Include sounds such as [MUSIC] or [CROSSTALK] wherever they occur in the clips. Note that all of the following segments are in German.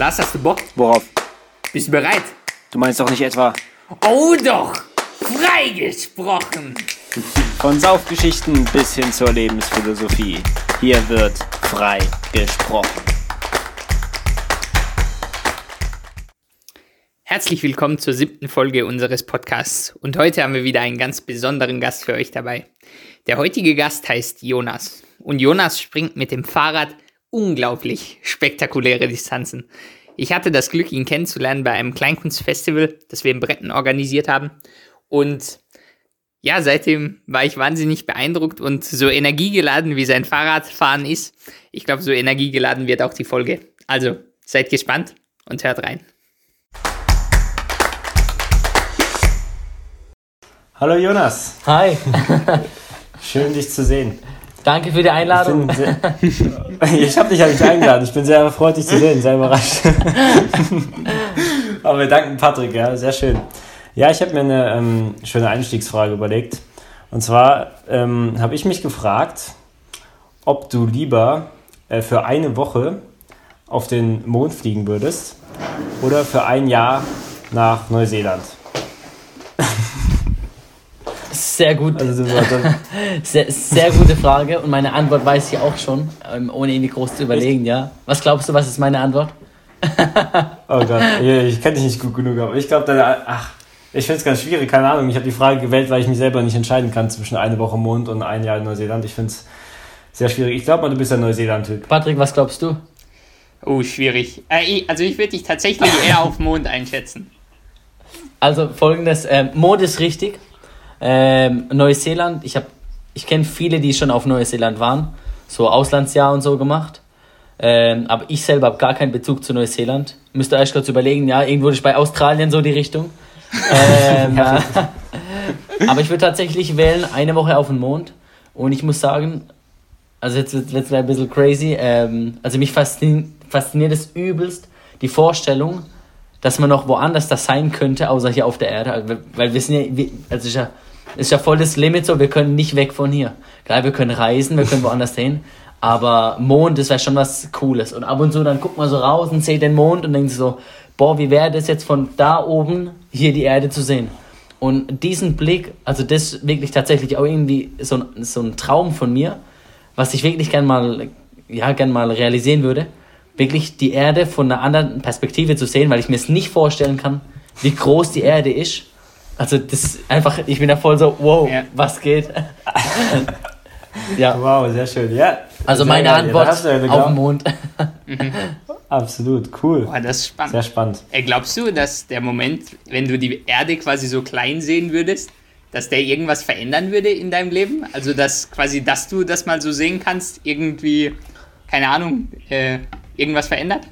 Lars, hast du Bock? Worauf? Bist du bereit? Du meinst doch nicht etwa Oh doch! Freigesprochen! von Saufgeschichten bis hin zur Lebensphilosophie. Hier wird frei gesprochen. Herzlich willkommen zur siebten Folge unseres Podcasts. Und heute haben wir wieder einen ganz besonderen Gast für euch dabei. Der heutige Gast heißt Jonas. Und Jonas springt mit dem Fahrrad unglaublich spektakuläre Distanzen. Ich hatte das Glück, ihn kennenzulernen bei einem Kleinkunstfestival, das wir in Bretten organisiert haben. Und ja, seitdem war ich wahnsinnig beeindruckt und so energiegeladen, wie sein Fahrradfahren ist. Ich glaube, so energiegeladen wird auch die Folge. Also, seid gespannt und hört rein. Hallo Jonas, Hi, schön dich zu sehen. Danke für die Ich, Einladung. bin sehr, [LAUGHS] ich habe dich ja nicht eingeladen. Ich bin sehr erfreut, dich zu sehen, sehr überrascht. [LAUGHS] Aber wir danken Patrick, ja, sehr schön. Ja, ich habe mir eine ähm, schöne Einstiegsfrage überlegt. Und zwar ähm, habe ich mich gefragt, ob du lieber äh, für eine Woche auf den Mond fliegen würdest oder für ein Jahr nach Neuseeland. Sehr gut, Also [LAUGHS] sehr, sehr gute Frage und meine Antwort weiß ich auch schon, ähm, ohne irgendwie groß zu überlegen, ja. Was glaubst du, was ist meine Antwort? [LAUGHS] Oh Gott, ich, ich kenne dich nicht gut genug, aber ich glaube, deine. Ach, ich finde es ganz schwierig, keine Ahnung. Ich habe die Frage gewählt, weil ich mich selber nicht entscheiden kann zwischen eine Woche Mond und ein Jahr in Neuseeland. Ich finde es sehr schwierig. Ich glaube mal, du bist ein Neuseeland-Typ. Patrick, was glaubst du? Oh, schwierig. Äh, also ich würde dich tatsächlich eher [LAUGHS] auf Mond einschätzen. Also folgendes, ähm, Mond ist richtig. Ähm, Neuseeland, ich habe, ich kenne viele, die schon auf Neuseeland waren, so Auslandsjahr und so gemacht. Ähm, aber ich selber habe gar keinen Bezug zu Neuseeland. Müsst ihr euch kurz überlegen, ja, irgendwo ist bei Australien so die Richtung. ähm, [LAUGHS] äh, [LAUGHS] aber ich würde tatsächlich wählen, eine Woche auf den Mond. Und ich muss sagen, also jetzt wird es ein bisschen crazy. Ähm, also mich fasziniert, fasziniert es übelst, die Vorstellung, dass man noch woanders das sein könnte, außer hier auf der Erde. Also, Weil wir sind ja, also ist ja, ist ja voll das Limit so, wir können nicht weg von hier. Klar, wir können reisen, wir können woanders hin, aber Mond, das wäre schon was Cooles. Und ab und zu dann guckt man so raus und sieht den Mond und denkt so, boah, wie wäre das jetzt von da oben hier die Erde zu sehen? Und diesen Blick, also das wirklich tatsächlich auch irgendwie so ein, so ein Traum von mir, was ich wirklich gern mal, ja, gern mal realisieren würde, wirklich die Erde von einer anderen Perspektive zu sehen, weil ich mir es nicht vorstellen kann, wie groß die Erde ist. Also das ist einfach, ich bin da voll so, wow, Ja. was geht? ja, Wow, sehr schön. Ja. also sehr meine geil. Antwort ja auf Gau- den Mond. [LAUGHS] Absolut, cool. Boah, das ist spannend. Sehr spannend. Äh, glaubst du, dass der Moment, wenn du die Erde quasi so klein sehen würdest, dass der irgendwas verändern würde in deinem Leben? Also, dass quasi, dass du das mal so sehen kannst, irgendwie, keine Ahnung, äh, irgendwas verändert?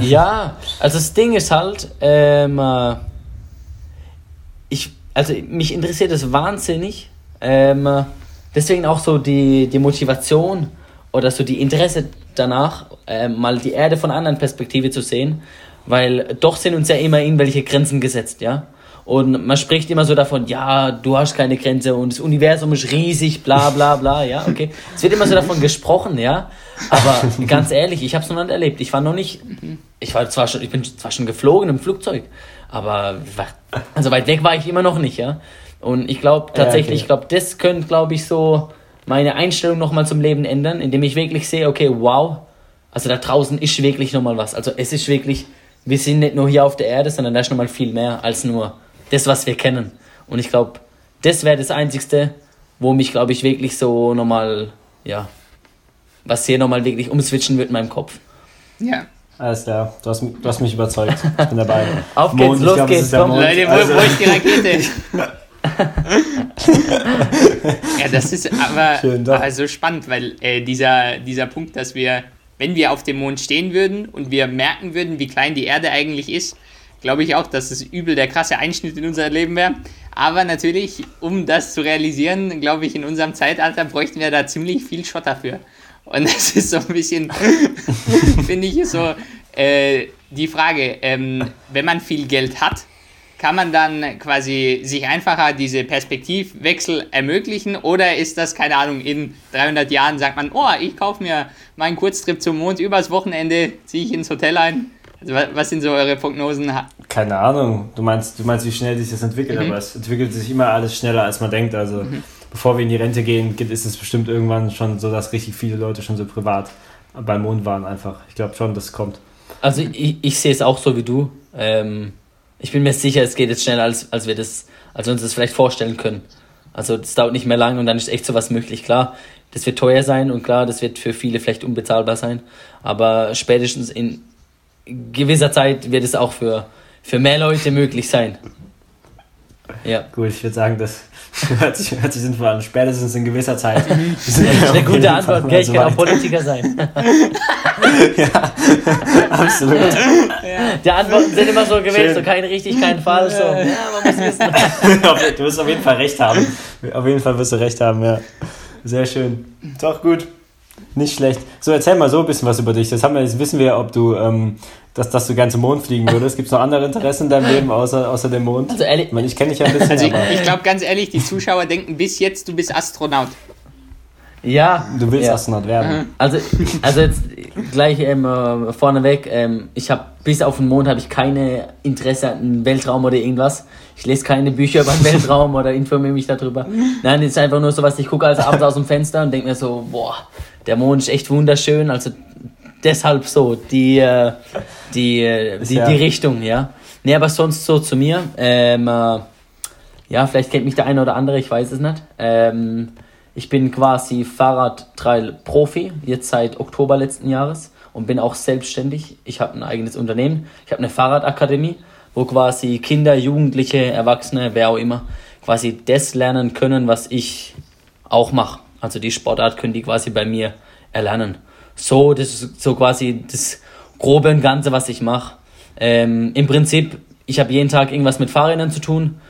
Ja, also das Ding ist halt, ähm, äh, also mich interessiert das wahnsinnig. Ähm, äh, deswegen auch so die, die Motivation oder so die Interesse danach, ähm, mal die Erde von einer anderen Perspektive zu sehen, weil doch sind uns ja immer irgendwelche Grenzen gesetzt, ja. Und man spricht immer so davon, ja, du hast keine Grenze und das Universum ist riesig, bla bla bla, ja, okay. Es wird immer so davon gesprochen, ja. Aber [LAUGHS] ganz ehrlich, ich habe es noch nicht erlebt. Ich war noch nicht, ich war zwar schon, ich bin zwar schon geflogen im Flugzeug, aber also weit weg war ich immer noch nicht, ja. Und ich glaube tatsächlich, okay. ich glaube, das könnte, glaube ich, so meine Einstellung nochmal zum Leben ändern, indem ich wirklich sehe, okay, wow, also da draußen ist wirklich nochmal was. Also es ist wirklich, wir sind nicht nur hier auf der Erde, sondern da ist nochmal viel mehr als nur das, was wir kennen. Und ich glaube, das wäre das Einzigste, wo mich, glaube ich, wirklich so nochmal, ja, was hier nochmal wirklich umswitchen wird in meinem Kopf. Ja. Alles klar. Du hast, du hast mich überzeugt. Ich bin dabei. [LAUGHS] Auf Mond, geht's, ich los glaub, geht's, komm. Mond. Leute, wo, Also- wo ist die Rakete? [LAUGHS] [LAUGHS] ja, das ist aber, Schön, doch. aber so spannend, weil äh, dieser, dieser Punkt, dass wir, wenn wir auf dem Mond stehen würden und wir merken würden, wie klein die Erde eigentlich ist, glaube ich auch, dass es übel der krasse Einschnitt in unser Leben wäre. Aber natürlich, um das zu realisieren, glaube ich, in unserem Zeitalter bräuchten wir da ziemlich viel Schott dafür. Und [LAUGHS] das ist so ein bisschen, [LAUGHS] finde ich, so äh, die Frage, ähm, wenn man viel Geld hat, kann man dann quasi sich einfacher diese Perspektivwechsel ermöglichen oder ist das, keine Ahnung, in 300 Jahren sagt man, oh, ich kaufe mir meinen Kurztrip zum Mond, übers Wochenende ziehe ich ins Hotel ein. Also was sind so eure Prognosen? Keine Ahnung, du meinst, du meinst, wie schnell sich das entwickelt, mhm. aber es entwickelt sich immer alles schneller, als man denkt. Also mhm. bevor wir in die Rente gehen, ist es bestimmt irgendwann schon so, dass richtig viele Leute schon so privat beim Mond waren einfach. Ich glaube schon, das kommt. Also ich, ich sehe es auch so wie du. Ähm, ich bin mir sicher, es geht jetzt schneller, als, als wir das, als wir uns das vielleicht vorstellen können. Also das dauert nicht mehr lang und dann ist echt sowas möglich. Klar, das wird teuer sein und klar, das wird für viele vielleicht unbezahlbar sein. Aber spätestens in gewisser Zeit wird es auch für, für mehr Leute möglich sein. Ja. Gut, ich würde sagen, das [LAUGHS] hört sich, hört sich sinnvoll an. Spätestens in gewisser Zeit. das [LAUGHS] ist eine gute Antwort. Okay, ich kann auch Politiker sein. [LAUGHS] ja, absolut. Ja. Die Antworten sind immer so gewählt, Schön. so kein richtig, kein Fall. So. Ja, man muss wissen. du wirst auf jeden Fall recht haben. Auf jeden Fall wirst du recht haben, ja. Sehr schön. Doch, gut. Nicht schlecht. So, erzähl mal so ein bisschen was über dich. Das, haben wir, jetzt wissen wir, ob du, ähm, dass, dass du gerne zum Mond fliegen würdest. Gibt es noch andere Interessen in deinem Leben außer, außer dem Mond? Also ehrlich, ich, ich kenne dich ja ein bisschen. Also ich, ich glaube ganz ehrlich, die Zuschauer denken bis jetzt, du bist Astronaut. Ja. Du willst ja. Astronaut werden. Mhm. Also, also jetzt gleich ähm, äh, vorneweg, ähm, ich habe bis auf den Mond habe ich keine Interesse an Weltraum oder irgendwas. Ich lese keine Bücher über den [LAUGHS] Weltraum oder informiere mich darüber. Nein, es ist einfach nur so was, ich gucke also abends aus dem Fenster und denke mir so, boah, der Mond ist echt wunderschön. Also deshalb so, die, äh, die, äh, die, die Richtung, ja. Nee, aber sonst so zu mir. Ähm, äh, ja, vielleicht kennt mich der eine oder andere, ich weiß es nicht. Ähm, ich bin quasi Fahrradtrail-Profi, jetzt seit Oktober letzten Jahres und bin auch selbstständig. Ich habe ein eigenes Unternehmen. Ich habe eine Fahrradakademie, wo quasi Kinder, Jugendliche, Erwachsene, wer auch immer, quasi das lernen können, was ich auch mache. Also die Sportart können die quasi bei mir erlernen. So, das ist so quasi das Grobe und Ganze, was ich mache. Ähm, Im Prinzip, ich habe jeden Tag irgendwas mit Fahrrädern zu tun,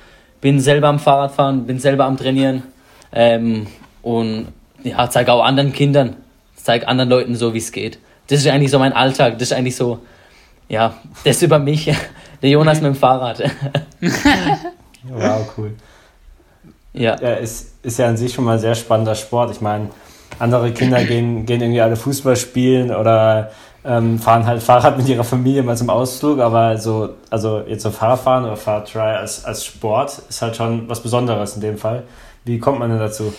bin selber am Fahrradfahren, bin selber am Trainieren ähm, und ja, zeige auch anderen Kindern, zeige anderen Leuten so, wie es geht. Das ist eigentlich so mein Alltag, das ist eigentlich so, ja, das über mich, [LAUGHS] der Jonas mit dem Fahrrad. [LAUGHS] wow, cool. Ja. ja ist, ist ja an sich schon mal ein sehr spannender Sport. Ich meine, andere Kinder [CLEARS THROAT] gehen, gehen irgendwie alle Fußball spielen oder ähm, fahren halt Fahrrad mit ihrer Familie mal zum Ausflug, aber so, also jetzt so Fahrradfahren oder Fahrradtry als, als Sport ist halt schon was Besonderes in dem Fall. Wie kommt man denn dazu?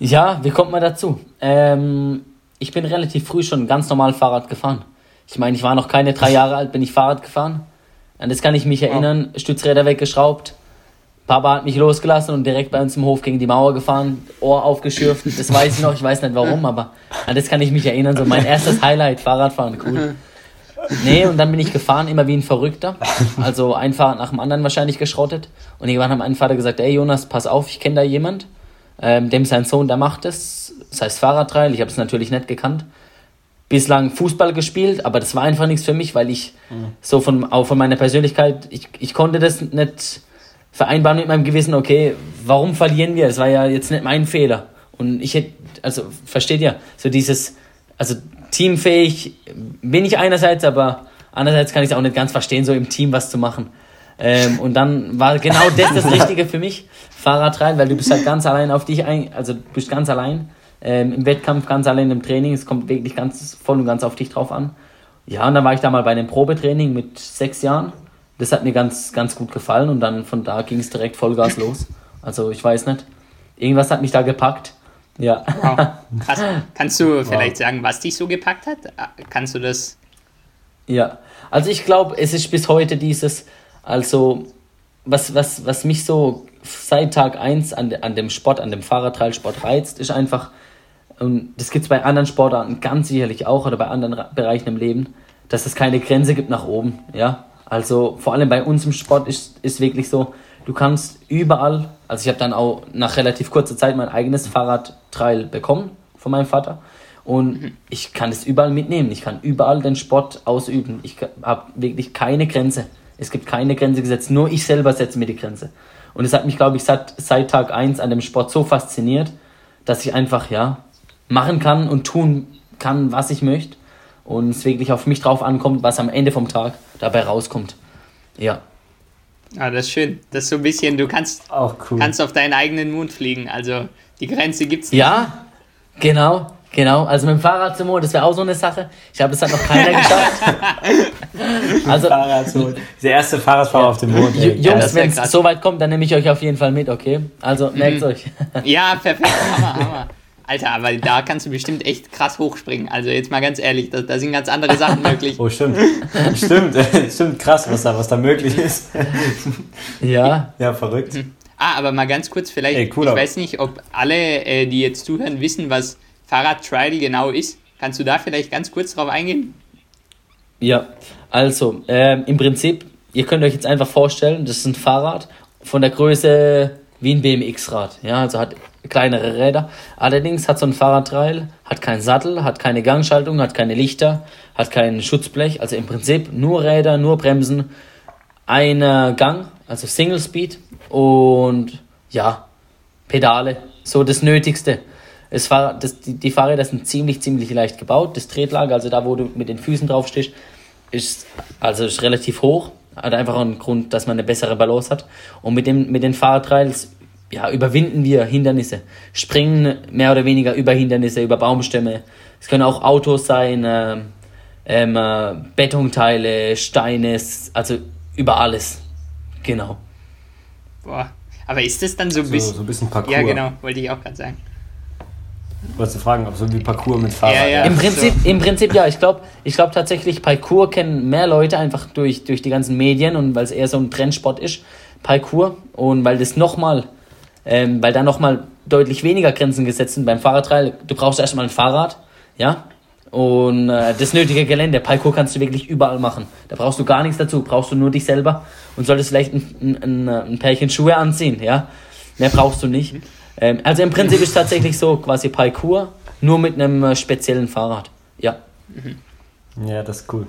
Ja, wie kommt man dazu? Ähm, ich bin relativ früh schon ganz normal Fahrrad gefahren. Ich meine, ich war noch keine drei Jahre alt, bin ich Fahrrad gefahren. An das kann ich mich erinnern. Stützräder weggeschraubt. Papa hat mich losgelassen und direkt bei uns im Hof gegen die Mauer gefahren, Ohr aufgeschürft. Das weiß ich noch, ich weiß nicht warum, aber an das kann ich mich erinnern. So mein erstes Highlight, Fahrradfahren, cool. Nee, und dann bin ich gefahren, immer wie ein Verrückter. Also ein Fahrrad nach dem anderen wahrscheinlich geschrottet. Und irgendwann hat mein Vater gesagt, ey Jonas, pass auf, ich kenne da jemand ähm, dem sein Sohn, der macht es, das heißt Fahrradtrail, ich habe es natürlich nicht gekannt. Bislang Fußball gespielt, aber das war einfach nichts für mich, weil ich mhm. so von, auch von meiner Persönlichkeit, ich, ich konnte das nicht vereinbaren mit meinem Gewissen, okay, warum verlieren wir? Das war ja jetzt nicht mein Fehler. Und ich hätte, also versteht ihr, so dieses, also teamfähig bin ich einerseits, aber andererseits kann ich es auch nicht ganz verstehen, so im Team was zu machen. Ähm, und dann war genau [LAUGHS] das das Richtige für mich, Fahrradrennen, weil du bist halt ganz allein auf dich ein, also du bist ganz allein ähm, im Wettkampf, ganz allein im Training. Es kommt wirklich ganz voll und ganz auf dich drauf an. Ja, und dann war ich da mal bei einem Probetraining mit sechs Jahren. Das hat mir ganz, ganz gut gefallen und dann von da ging es direkt Vollgas los. Also ich weiß nicht. Irgendwas hat mich da gepackt. Ja. Wow. [LAUGHS] Krass. Kannst du vielleicht wow. sagen, was dich so gepackt hat? Kannst du das? Ja, also ich glaube, es ist bis heute dieses, also, was, was, was mich so seit Tag 1 an, an dem Sport, an dem Fahrradtrailsport reizt, ist einfach, und das gibt es bei anderen Sportarten ganz sicherlich auch oder bei anderen Bereichen im Leben, dass es keine Grenze gibt nach oben. Ja? Also vor allem bei uns im Sport ist, ist wirklich so, du kannst überall, also ich habe dann auch nach relativ kurzer Zeit mein eigenes Fahrradtrail bekommen von meinem Vater und mhm. ich kann es überall mitnehmen, ich kann überall den Sport ausüben, ich habe wirklich keine Grenze. Es gibt keine Grenze gesetzt, nur ich selber setze mir die Grenze. Und es hat mich, glaube ich, seit, seit Tag 1 an dem Sport so fasziniert, dass ich einfach, ja, machen kann und tun kann, was ich möchte. Und es wirklich auf mich drauf ankommt, was am Ende vom Tag dabei rauskommt. Ja. Ah, das ist schön. Das ist so ein bisschen, du kannst, Auch cool. kannst auf deinen eigenen Mond fliegen. Also die Grenze gibt's nicht. Ja, genau, genau. Also mit dem Fahrrad zum Mond, das wäre auch so eine Sache. Ich habe es hat noch keiner [LAUGHS] geschafft. [LAUGHS] also. Der erste Fahrradfahrer auf dem Mond. ey. Jungs, wenn es so weit kommt, dann nehme ich euch auf jeden Fall mit, okay? Also merkt euch. [LAUGHS] Ja, perfekt. Hammer, Hammer. Alter, aber da kannst du bestimmt echt krass hochspringen. Also jetzt mal ganz ehrlich, da, da sind ganz andere Sachen möglich. [LAUGHS] Oh, stimmt. stimmt, stimmt, krass, was da, was da möglich ist. ja, Ja, verrückt. Ah, aber mal ganz kurz, vielleicht, Ey, cooler. ich weiß nicht, ob alle, äh, die jetzt zuhören, wissen, was Fahrradtrial genau ist. Kannst du da vielleicht ganz kurz drauf eingehen? Ja. Also, ähm, im Prinzip, ihr könnt euch jetzt einfach vorstellen, das ist ein Fahrrad von der Größe wie ein BMX-Rad. Ja, also hat kleinere Räder. Allerdings hat so ein Fahrradtrail, hat keinen Sattel, hat keine Gangschaltung, hat keine Lichter, hat kein Schutzblech. Also im Prinzip nur Räder, nur Bremsen, einer Gang, also Single Speed und ja, Pedale, so das Nötigste. Es war, das, die, die Fahrräder sind ziemlich, ziemlich leicht gebaut. Das Tretlager, also da, wo du mit den Füßen drauf stehst, ist, also ist relativ hoch. Hat einfach einen Grund, dass man eine bessere Balance hat. Und mit, dem, mit den Fahrradtrails ja, überwinden wir Hindernisse. Springen mehr oder weniger über Hindernisse, über Baumstämme. Es können auch Autos sein, ähm, äh, Betonteile, Steine, also über alles. Genau. Boah. Aber ist das dann so ein So, bisschen. so ein bisschen Parcours. ja, genau, wollte ich auch gerade sagen. Wolltest du fragen, ob so wie Parcours mit Fahrrad. Ja, ja. Im so. Prinzip, im Prinzip ja. Ich glaube ich glaub tatsächlich, Parkour kennen mehr Leute einfach durch, durch die ganzen Medien und weil es eher so ein Trendsport ist, Parkour. Und weil das nochmal, ähm, weil da nochmal deutlich weniger Grenzen gesetzt sind beim Fahrradtrail. Du brauchst erstmal ein Fahrrad, ja. Und äh, das nötige Gelände. Parkour kannst du wirklich überall machen. Da brauchst du gar nichts dazu. Brauchst du nur dich selber und solltest vielleicht ein, ein, ein, ein Pärchen Schuhe anziehen, ja. Mehr brauchst du nicht. Ähm, also im Prinzip ist es tatsächlich so quasi Parkour, nur mit einem äh, speziellen Fahrrad. Ja. Ja, das ist cool.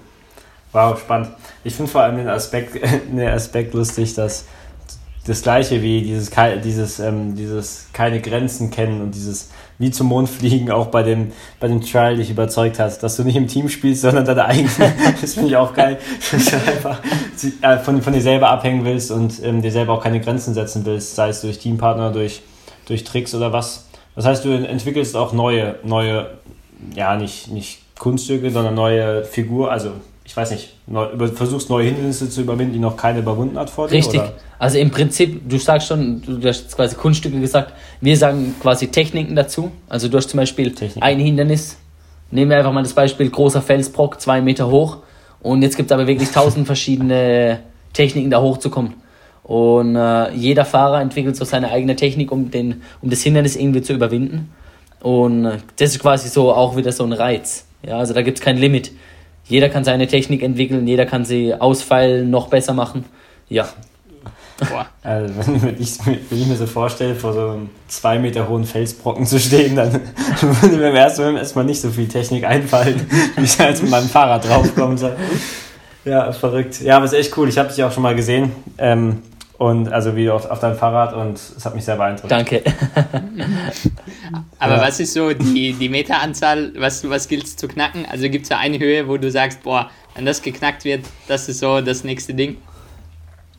Wow, spannend. Ich finde vor allem den Aspekt, [LAUGHS] den Aspekt lustig, dass das gleiche wie dieses, dieses, ähm, dieses keine Grenzen kennen und dieses wie zum Mond fliegen auch bei dem, bei dem Trial dich überzeugt hat, dass du nicht im Team spielst, sondern deine eigene. [LAUGHS] [LAUGHS] das finde ich auch geil, dass du einfach äh, von, von dir selber abhängen willst und ähm, dir selber auch keine Grenzen setzen willst, sei es durch Teampartner, durch, durch Tricks oder was. Das heißt, du entwickelst auch neue, neue, ja, nicht, nicht Kunststücke, sondern neue Figur, also ich weiß nicht, neu, über, versuchst neue Hindernisse zu überwinden, die noch keine überwunden hat vor dir? Richtig. Oder? Also im Prinzip, du sagst schon, du hast quasi Kunststücke gesagt, wir sagen quasi Techniken dazu. Also du hast zum Beispiel Techniken. ein Hindernis. Nehmen wir einfach mal das Beispiel großer Felsbrock, zwei Meter hoch. Und jetzt gibt es aber wirklich tausend [LAUGHS] verschiedene Techniken, da hochzukommen. Und äh, jeder Fahrer entwickelt so seine eigene Technik, um, den, um das Hindernis irgendwie zu überwinden. Und äh, das ist quasi so auch wieder so ein Reiz. Ja, also da gibt es kein Limit. Jeder kann seine Technik entwickeln, jeder kann sie ausfeilen, noch besser machen. Ja, Boah. Also, wenn, ich, wenn ich mir so vorstelle, vor so einem zwei Meter hohen Felsbrocken zu stehen, dann [LAUGHS] würde mir im ersten Moment erstmal nicht so viel Technik einfallen, [LAUGHS] wie ich als mit meinem Fahrrad draufkommen soll. Ja, verrückt. Ja, aber es ist echt cool. Ich habe dich auch schon mal gesehen. Ähm, und also wie auf, auf deinem Fahrrad und es hat mich sehr beeindruckt. danke. Aber Ja. was ist so die, die Meteranzahl, was, was gilt es zu knacken? Also gibt es da eine Höhe, wo du sagst, boah, wenn das geknackt wird, das ist so das nächste Ding.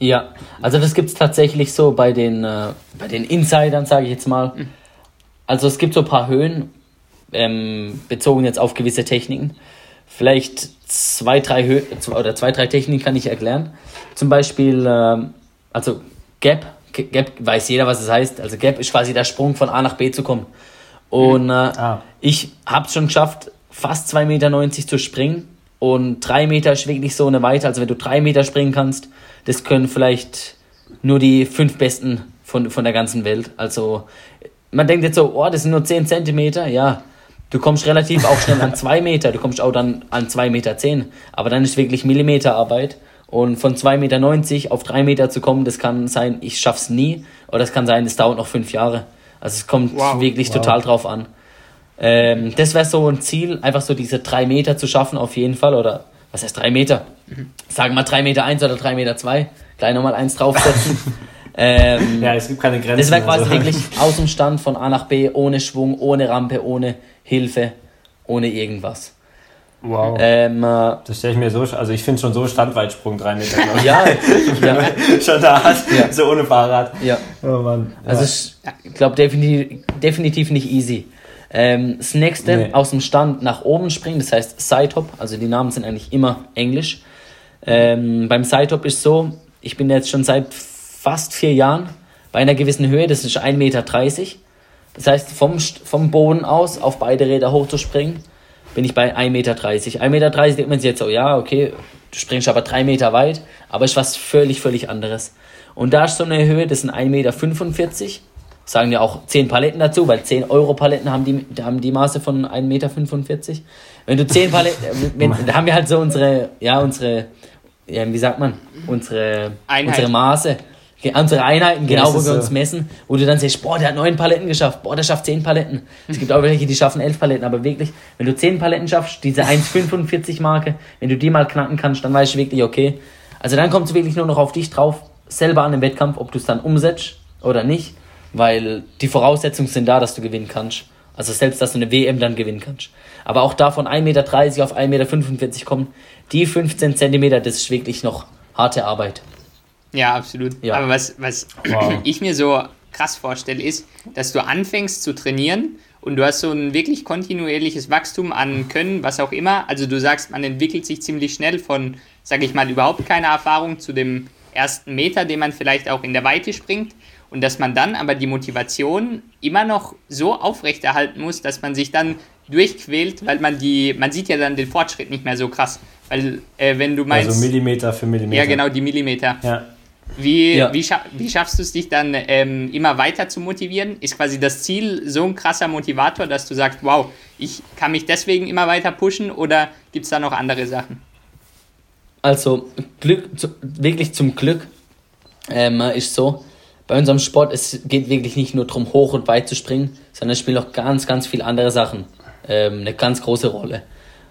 Ja, also das gibt es tatsächlich so bei den, äh, bei den Insidern, sage ich jetzt mal. Also es gibt so ein paar Höhen, ähm, bezogen jetzt auf gewisse Techniken. Vielleicht zwei, drei Hö zwei- oder zwei, drei Techniken kann ich erklären. Zum Beispiel, ähm, also Gap, Gap weiß jeder, was es heißt. Also Gap ist quasi der Sprung von A nach B zu kommen. Und äh, Ah. ich habe es schon geschafft, fast 2,90 Meter zu springen. Und drei Meter ist wirklich so eine Weite. Also wenn du drei Meter springen kannst, das können vielleicht nur die fünf Besten von, von der ganzen Welt. Also man denkt jetzt so, oh, das sind nur 10 Zentimeter. Ja, du kommst relativ auch schnell an [LAUGHS] zwei Meter. Du kommst auch dann an 2,10 Meter. Zehn. Aber dann ist wirklich Millimeterarbeit. Und von 2,90 Meter auf 3 Meter zu kommen, das kann sein, ich schaff's nie. Oder es kann sein, es dauert noch fünf Jahre. Also es kommt Wow. wirklich Wow. total drauf an. Ähm, das wäre so ein Ziel, einfach so diese drei Meter zu schaffen, auf jeden Fall. Oder was heißt drei Meter? Sagen wir drei Meter eins oder drei Meter zwei. Gleich nochmal eins draufsetzen. [LAUGHS] ähm, Ja, es gibt keine Grenzen. das wäre quasi also. wirklich [LAUGHS] aus dem Stand von A nach B, ohne Schwung, ohne Rampe, ohne Hilfe, ohne irgendwas. Wow. Ähm, äh, Das stelle ich mir so, also ich finde schon so Standweitsprung drei Meter, ja, [LAUGHS] ja, schon da hast, Ja. so ohne Fahrrad. ja. Oh Mann. Also ja. ich glaube definitiv, definitiv nicht easy. Ähm, das nächste, Nee. aus dem Stand nach oben springen, das heißt Side-Hop, also die Namen sind eigentlich immer englisch. Ähm, beim Side-Hop ist so, ich bin jetzt schon seit fast vier Jahren bei einer gewissen Höhe, das ist 1,30 Meter. Das heißt, vom, vom Boden aus auf beide Räder hochzuspringen, bin ich bei 1,30 Meter. 1,30 Meter denkt man sich jetzt so, ja, okay, du springst aber drei Meter weit, aber ist was völlig, völlig anderes. Und da ist so eine Höhe, das sind 1,45 Meter. Sagen ja auch 10 Paletten dazu, weil 10 Euro Paletten haben die, haben die Maße von 1,45 Meter. Wenn du 10 Paletten, [LAUGHS] wenn, da haben wir halt so unsere, ja, unsere, ja, wie sagt man, unsere, Einheit. unsere Maße. Unsere Einheiten, genau, wo wir so. uns messen, wo du dann siehst, boah, der hat neun Paletten geschafft, boah, der schafft zehn Paletten. Es gibt auch welche, die schaffen elf Paletten, aber wirklich, wenn du zehn Paletten schaffst, diese 1,45 Marke, wenn du die mal knacken kannst, dann weißt du wirklich, okay. Also dann kommt es wirklich nur noch auf dich drauf, selber an dem Wettkampf, ob du es dann umsetzt oder nicht, weil die Voraussetzungen sind da, dass du gewinnen kannst. Also selbst, dass du eine WM dann gewinnen kannst. Aber auch da von 1,30 Meter auf 1,45 Meter kommen, die 15 Zentimeter, das ist wirklich noch harte Arbeit. Ja, absolut. Ja. Aber was, was Wow. [CLEARS THROAT] ich mir so krass vorstelle, ist, dass du anfängst zu trainieren und du hast so ein wirklich kontinuierliches Wachstum an Können, was auch immer. Also du sagst, man entwickelt sich ziemlich schnell von, sage ich mal, überhaupt keine Erfahrung zu dem ersten Meter, den man vielleicht auch in der Weite springt. Und dass man dann aber die Motivation immer noch so aufrechterhalten muss, dass man sich dann durchquält, weil man die, man sieht ja dann den Fortschritt nicht mehr so krass. Weil äh, wenn du meinst, Also Millimeter für Millimeter. ja genau, die Millimeter. Ja. Wie, Ja. wie, scha wie schaffst du es, dich dann ähm, immer weiter zu motivieren? Ist quasi das Ziel so ein krasser Motivator, dass du sagst, wow, ich kann mich deswegen immer weiter pushen oder gibt es da noch andere Sachen? Also, Glück, zu, wirklich zum Glück ähm, ist so, bei unserem Sport, es geht wirklich nicht nur darum, hoch und weit zu springen, sondern es spielen auch ganz, ganz viele andere Sachen ähm, eine ganz große Rolle.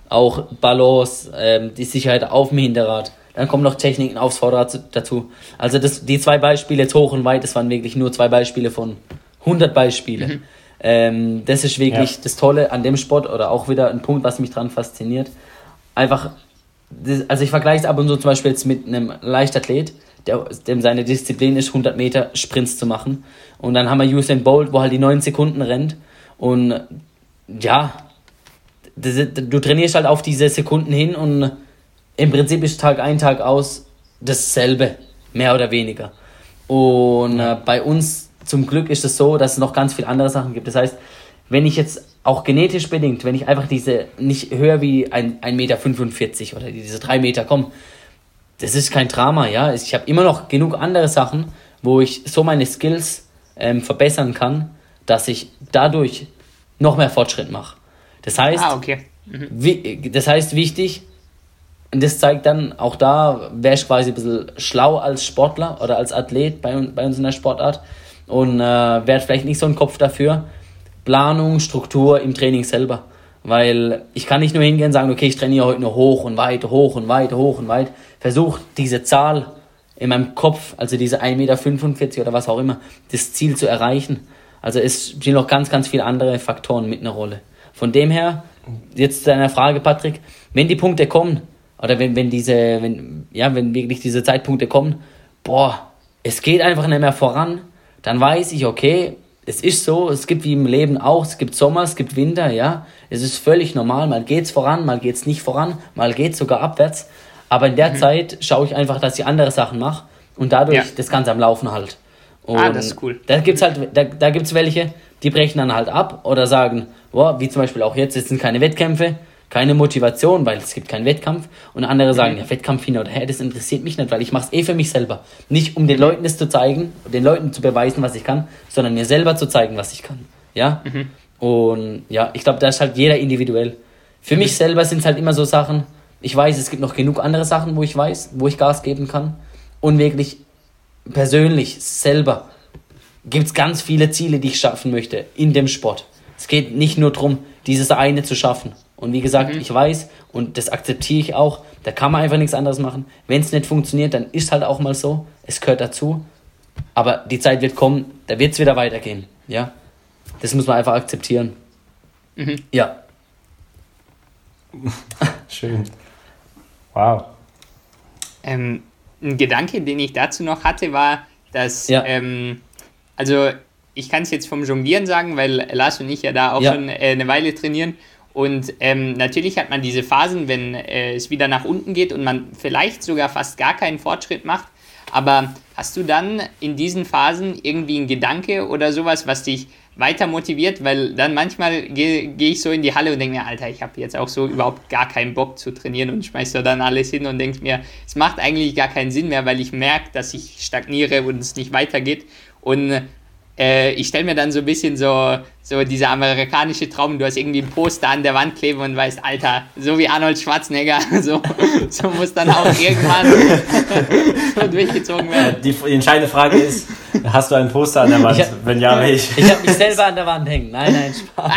Auch Balance, ähm, die Sicherheit auf dem Hinterrad. Dann kommen noch Techniken aufs Vorderrad zu- dazu. Also das, die zwei Beispiele, jetzt hoch und weit, das waren wirklich nur zwei Beispiele von 100 Beispiele. Ähm, das ist wirklich Ja. das Tolle an dem Sport oder auch wieder ein Punkt, was mich dran fasziniert. Einfach das, also ich vergleiche es ab und zu zum Beispiel jetzt mit einem Leichtathlet, der, dem seine Disziplin ist, 100 Meter Sprints zu machen. Und dann haben wir Usain Bolt, wo halt die 9 Sekunden rennt. Und ja, das, du trainierst halt auf diese Sekunden hin und im Prinzip ist Tag ein, Tag aus dasselbe, mehr oder weniger. Und äh, bei uns zum Glück ist es so, dass es noch ganz viele andere Sachen gibt. Das heißt, wenn ich jetzt auch genetisch bedingt, wenn ich einfach diese nicht höher wie ein 1,45 Meter oder diese 3 Meter komme, das ist kein Drama, ja. Ich habe immer noch genug andere Sachen, wo ich so meine Skills ähm, verbessern kann, dass ich dadurch noch mehr Fortschritt mache. Das heißt, Ah, okay. Wi- Das heißt, wichtig, und das zeigt dann, auch da wäre ich quasi ein bisschen schlau als Sportler oder als Athlet bei, bei uns in der Sportart und äh, wäre vielleicht nicht so ein Kopf dafür. Planung, Struktur im Training selber. Weil ich kann nicht nur hingehen und sagen, okay, ich trainiere heute nur hoch und weit, hoch und weit, hoch und weit. Versuch diese Zahl in meinem Kopf, also diese 1,45 Meter oder was auch immer, das Ziel zu erreichen. Also es spielen noch ganz, ganz viele andere Faktoren mit einer Rolle. Von dem her, jetzt deiner Frage, Patrick, wenn die Punkte kommen, oder wenn, wenn diese, wenn, ja, wenn wirklich diese Zeitpunkte kommen, boah, es geht einfach nicht mehr voran, dann weiß ich, okay, es ist so, es gibt wie im Leben auch, es gibt Sommer, es gibt Winter, ja, es ist völlig normal, mal geht's voran, mal geht's nicht voran, mal geht's sogar abwärts, aber in der Zeit schaue ich einfach, dass ich andere Sachen mache und dadurch Ja. das Ganze am Laufen halt. Und Ah, das ist cool. Da gibt's halt, da, da gibt's welche, die brechen dann halt ab oder sagen, boah, wie zum Beispiel auch jetzt, jetzt sind keine Wettkämpfe, keine Motivation, weil es gibt keinen Wettkampf. Und andere sagen, ja, Wettkampf hin oder her, das interessiert mich nicht, weil ich mache es eh für mich selber. Nicht um den Leuten das zu zeigen, den Leuten zu beweisen, was ich kann, sondern mir selber zu zeigen, was ich kann. Ja? Und ja, ich glaube, da ist halt jeder individuell. Für mich selber sind es halt immer so Sachen, ich weiß, es gibt noch genug andere Sachen, wo ich weiß, wo ich Gas geben kann. Und wirklich persönlich, selber, gibt es ganz viele Ziele, die ich schaffen möchte in dem Sport. Es geht nicht nur darum, dieses eine zu schaffen. Und wie gesagt, ich weiß und das akzeptiere ich auch, da kann man einfach nichts anderes machen. Wenn es nicht funktioniert, dann ist halt auch mal so. Es gehört dazu. Aber die Zeit wird kommen, da wird es wieder weitergehen. Ja? Das muss man einfach akzeptieren. Ja. [LAUGHS] Schön. Wow. Ähm, ein Gedanke, den ich dazu noch hatte, war, dass, ja. ähm, also ich kann es jetzt vom Jonglieren sagen, weil Lars und ich ja da auch ja. schon äh, eine Weile trainieren. Und ähm, natürlich hat man diese Phasen, wenn äh, es wieder nach unten geht und man vielleicht sogar fast gar keinen Fortschritt macht. Aber hast du dann in diesen Phasen irgendwie einen Gedanke oder sowas, was dich weiter motiviert? Weil dann manchmal gehe geh ich so in die Halle und denke mir, Alter, ich habe jetzt auch so überhaupt gar keinen Bock zu trainieren und schmeiß da dann alles hin und denke mir, es macht eigentlich gar keinen Sinn mehr, weil ich merke, dass ich stagniere und es nicht weitergeht. Und äh, ich stelle mir dann so ein bisschen so, so dieser amerikanische Traum, du hast irgendwie ein Poster an der Wand kleben und weißt, Alter, so wie Arnold Schwarzenegger, [LAUGHS] so, so muss dann auch irgendwann [LAUGHS] durchgezogen werden. Die, die, entscheidende Frage ist, hast du ein Poster an der Wand? Hab, Wenn ja, welches? Ich habe mich selber an der Wand hängen. Nein, nein, Spaß.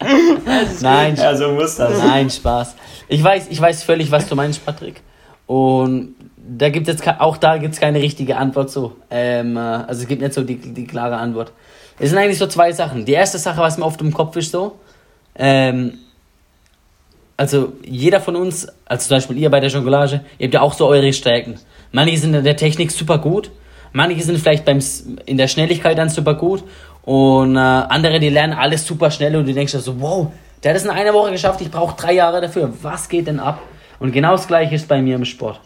[LAUGHS] nein, ja, so muss das. Nein, Spaß. Ich weiß, ich weiß völlig, was du meinst, Patrick. Und da gibt jetzt auch da gibt es keine richtige Antwort so. Ähm, äh, also es gibt nicht so die, die klare Antwort. Es sind eigentlich so zwei Sachen. Die erste Sache, was mir oft im Kopf ist, so, ähm, also jeder von uns, also zum Beispiel ihr bei der Jonglage, ihr habt ja auch so eure Stärken. Manche sind in der Technik super gut, manche sind vielleicht beim, in der Schnelligkeit dann super gut und äh, andere, die lernen alles super schnell und du denkst dir so, wow, der hat es in einer Woche geschafft, ich brauche drei Jahre dafür. Was geht denn ab? Und genau das gleiche ist bei mir im Sport.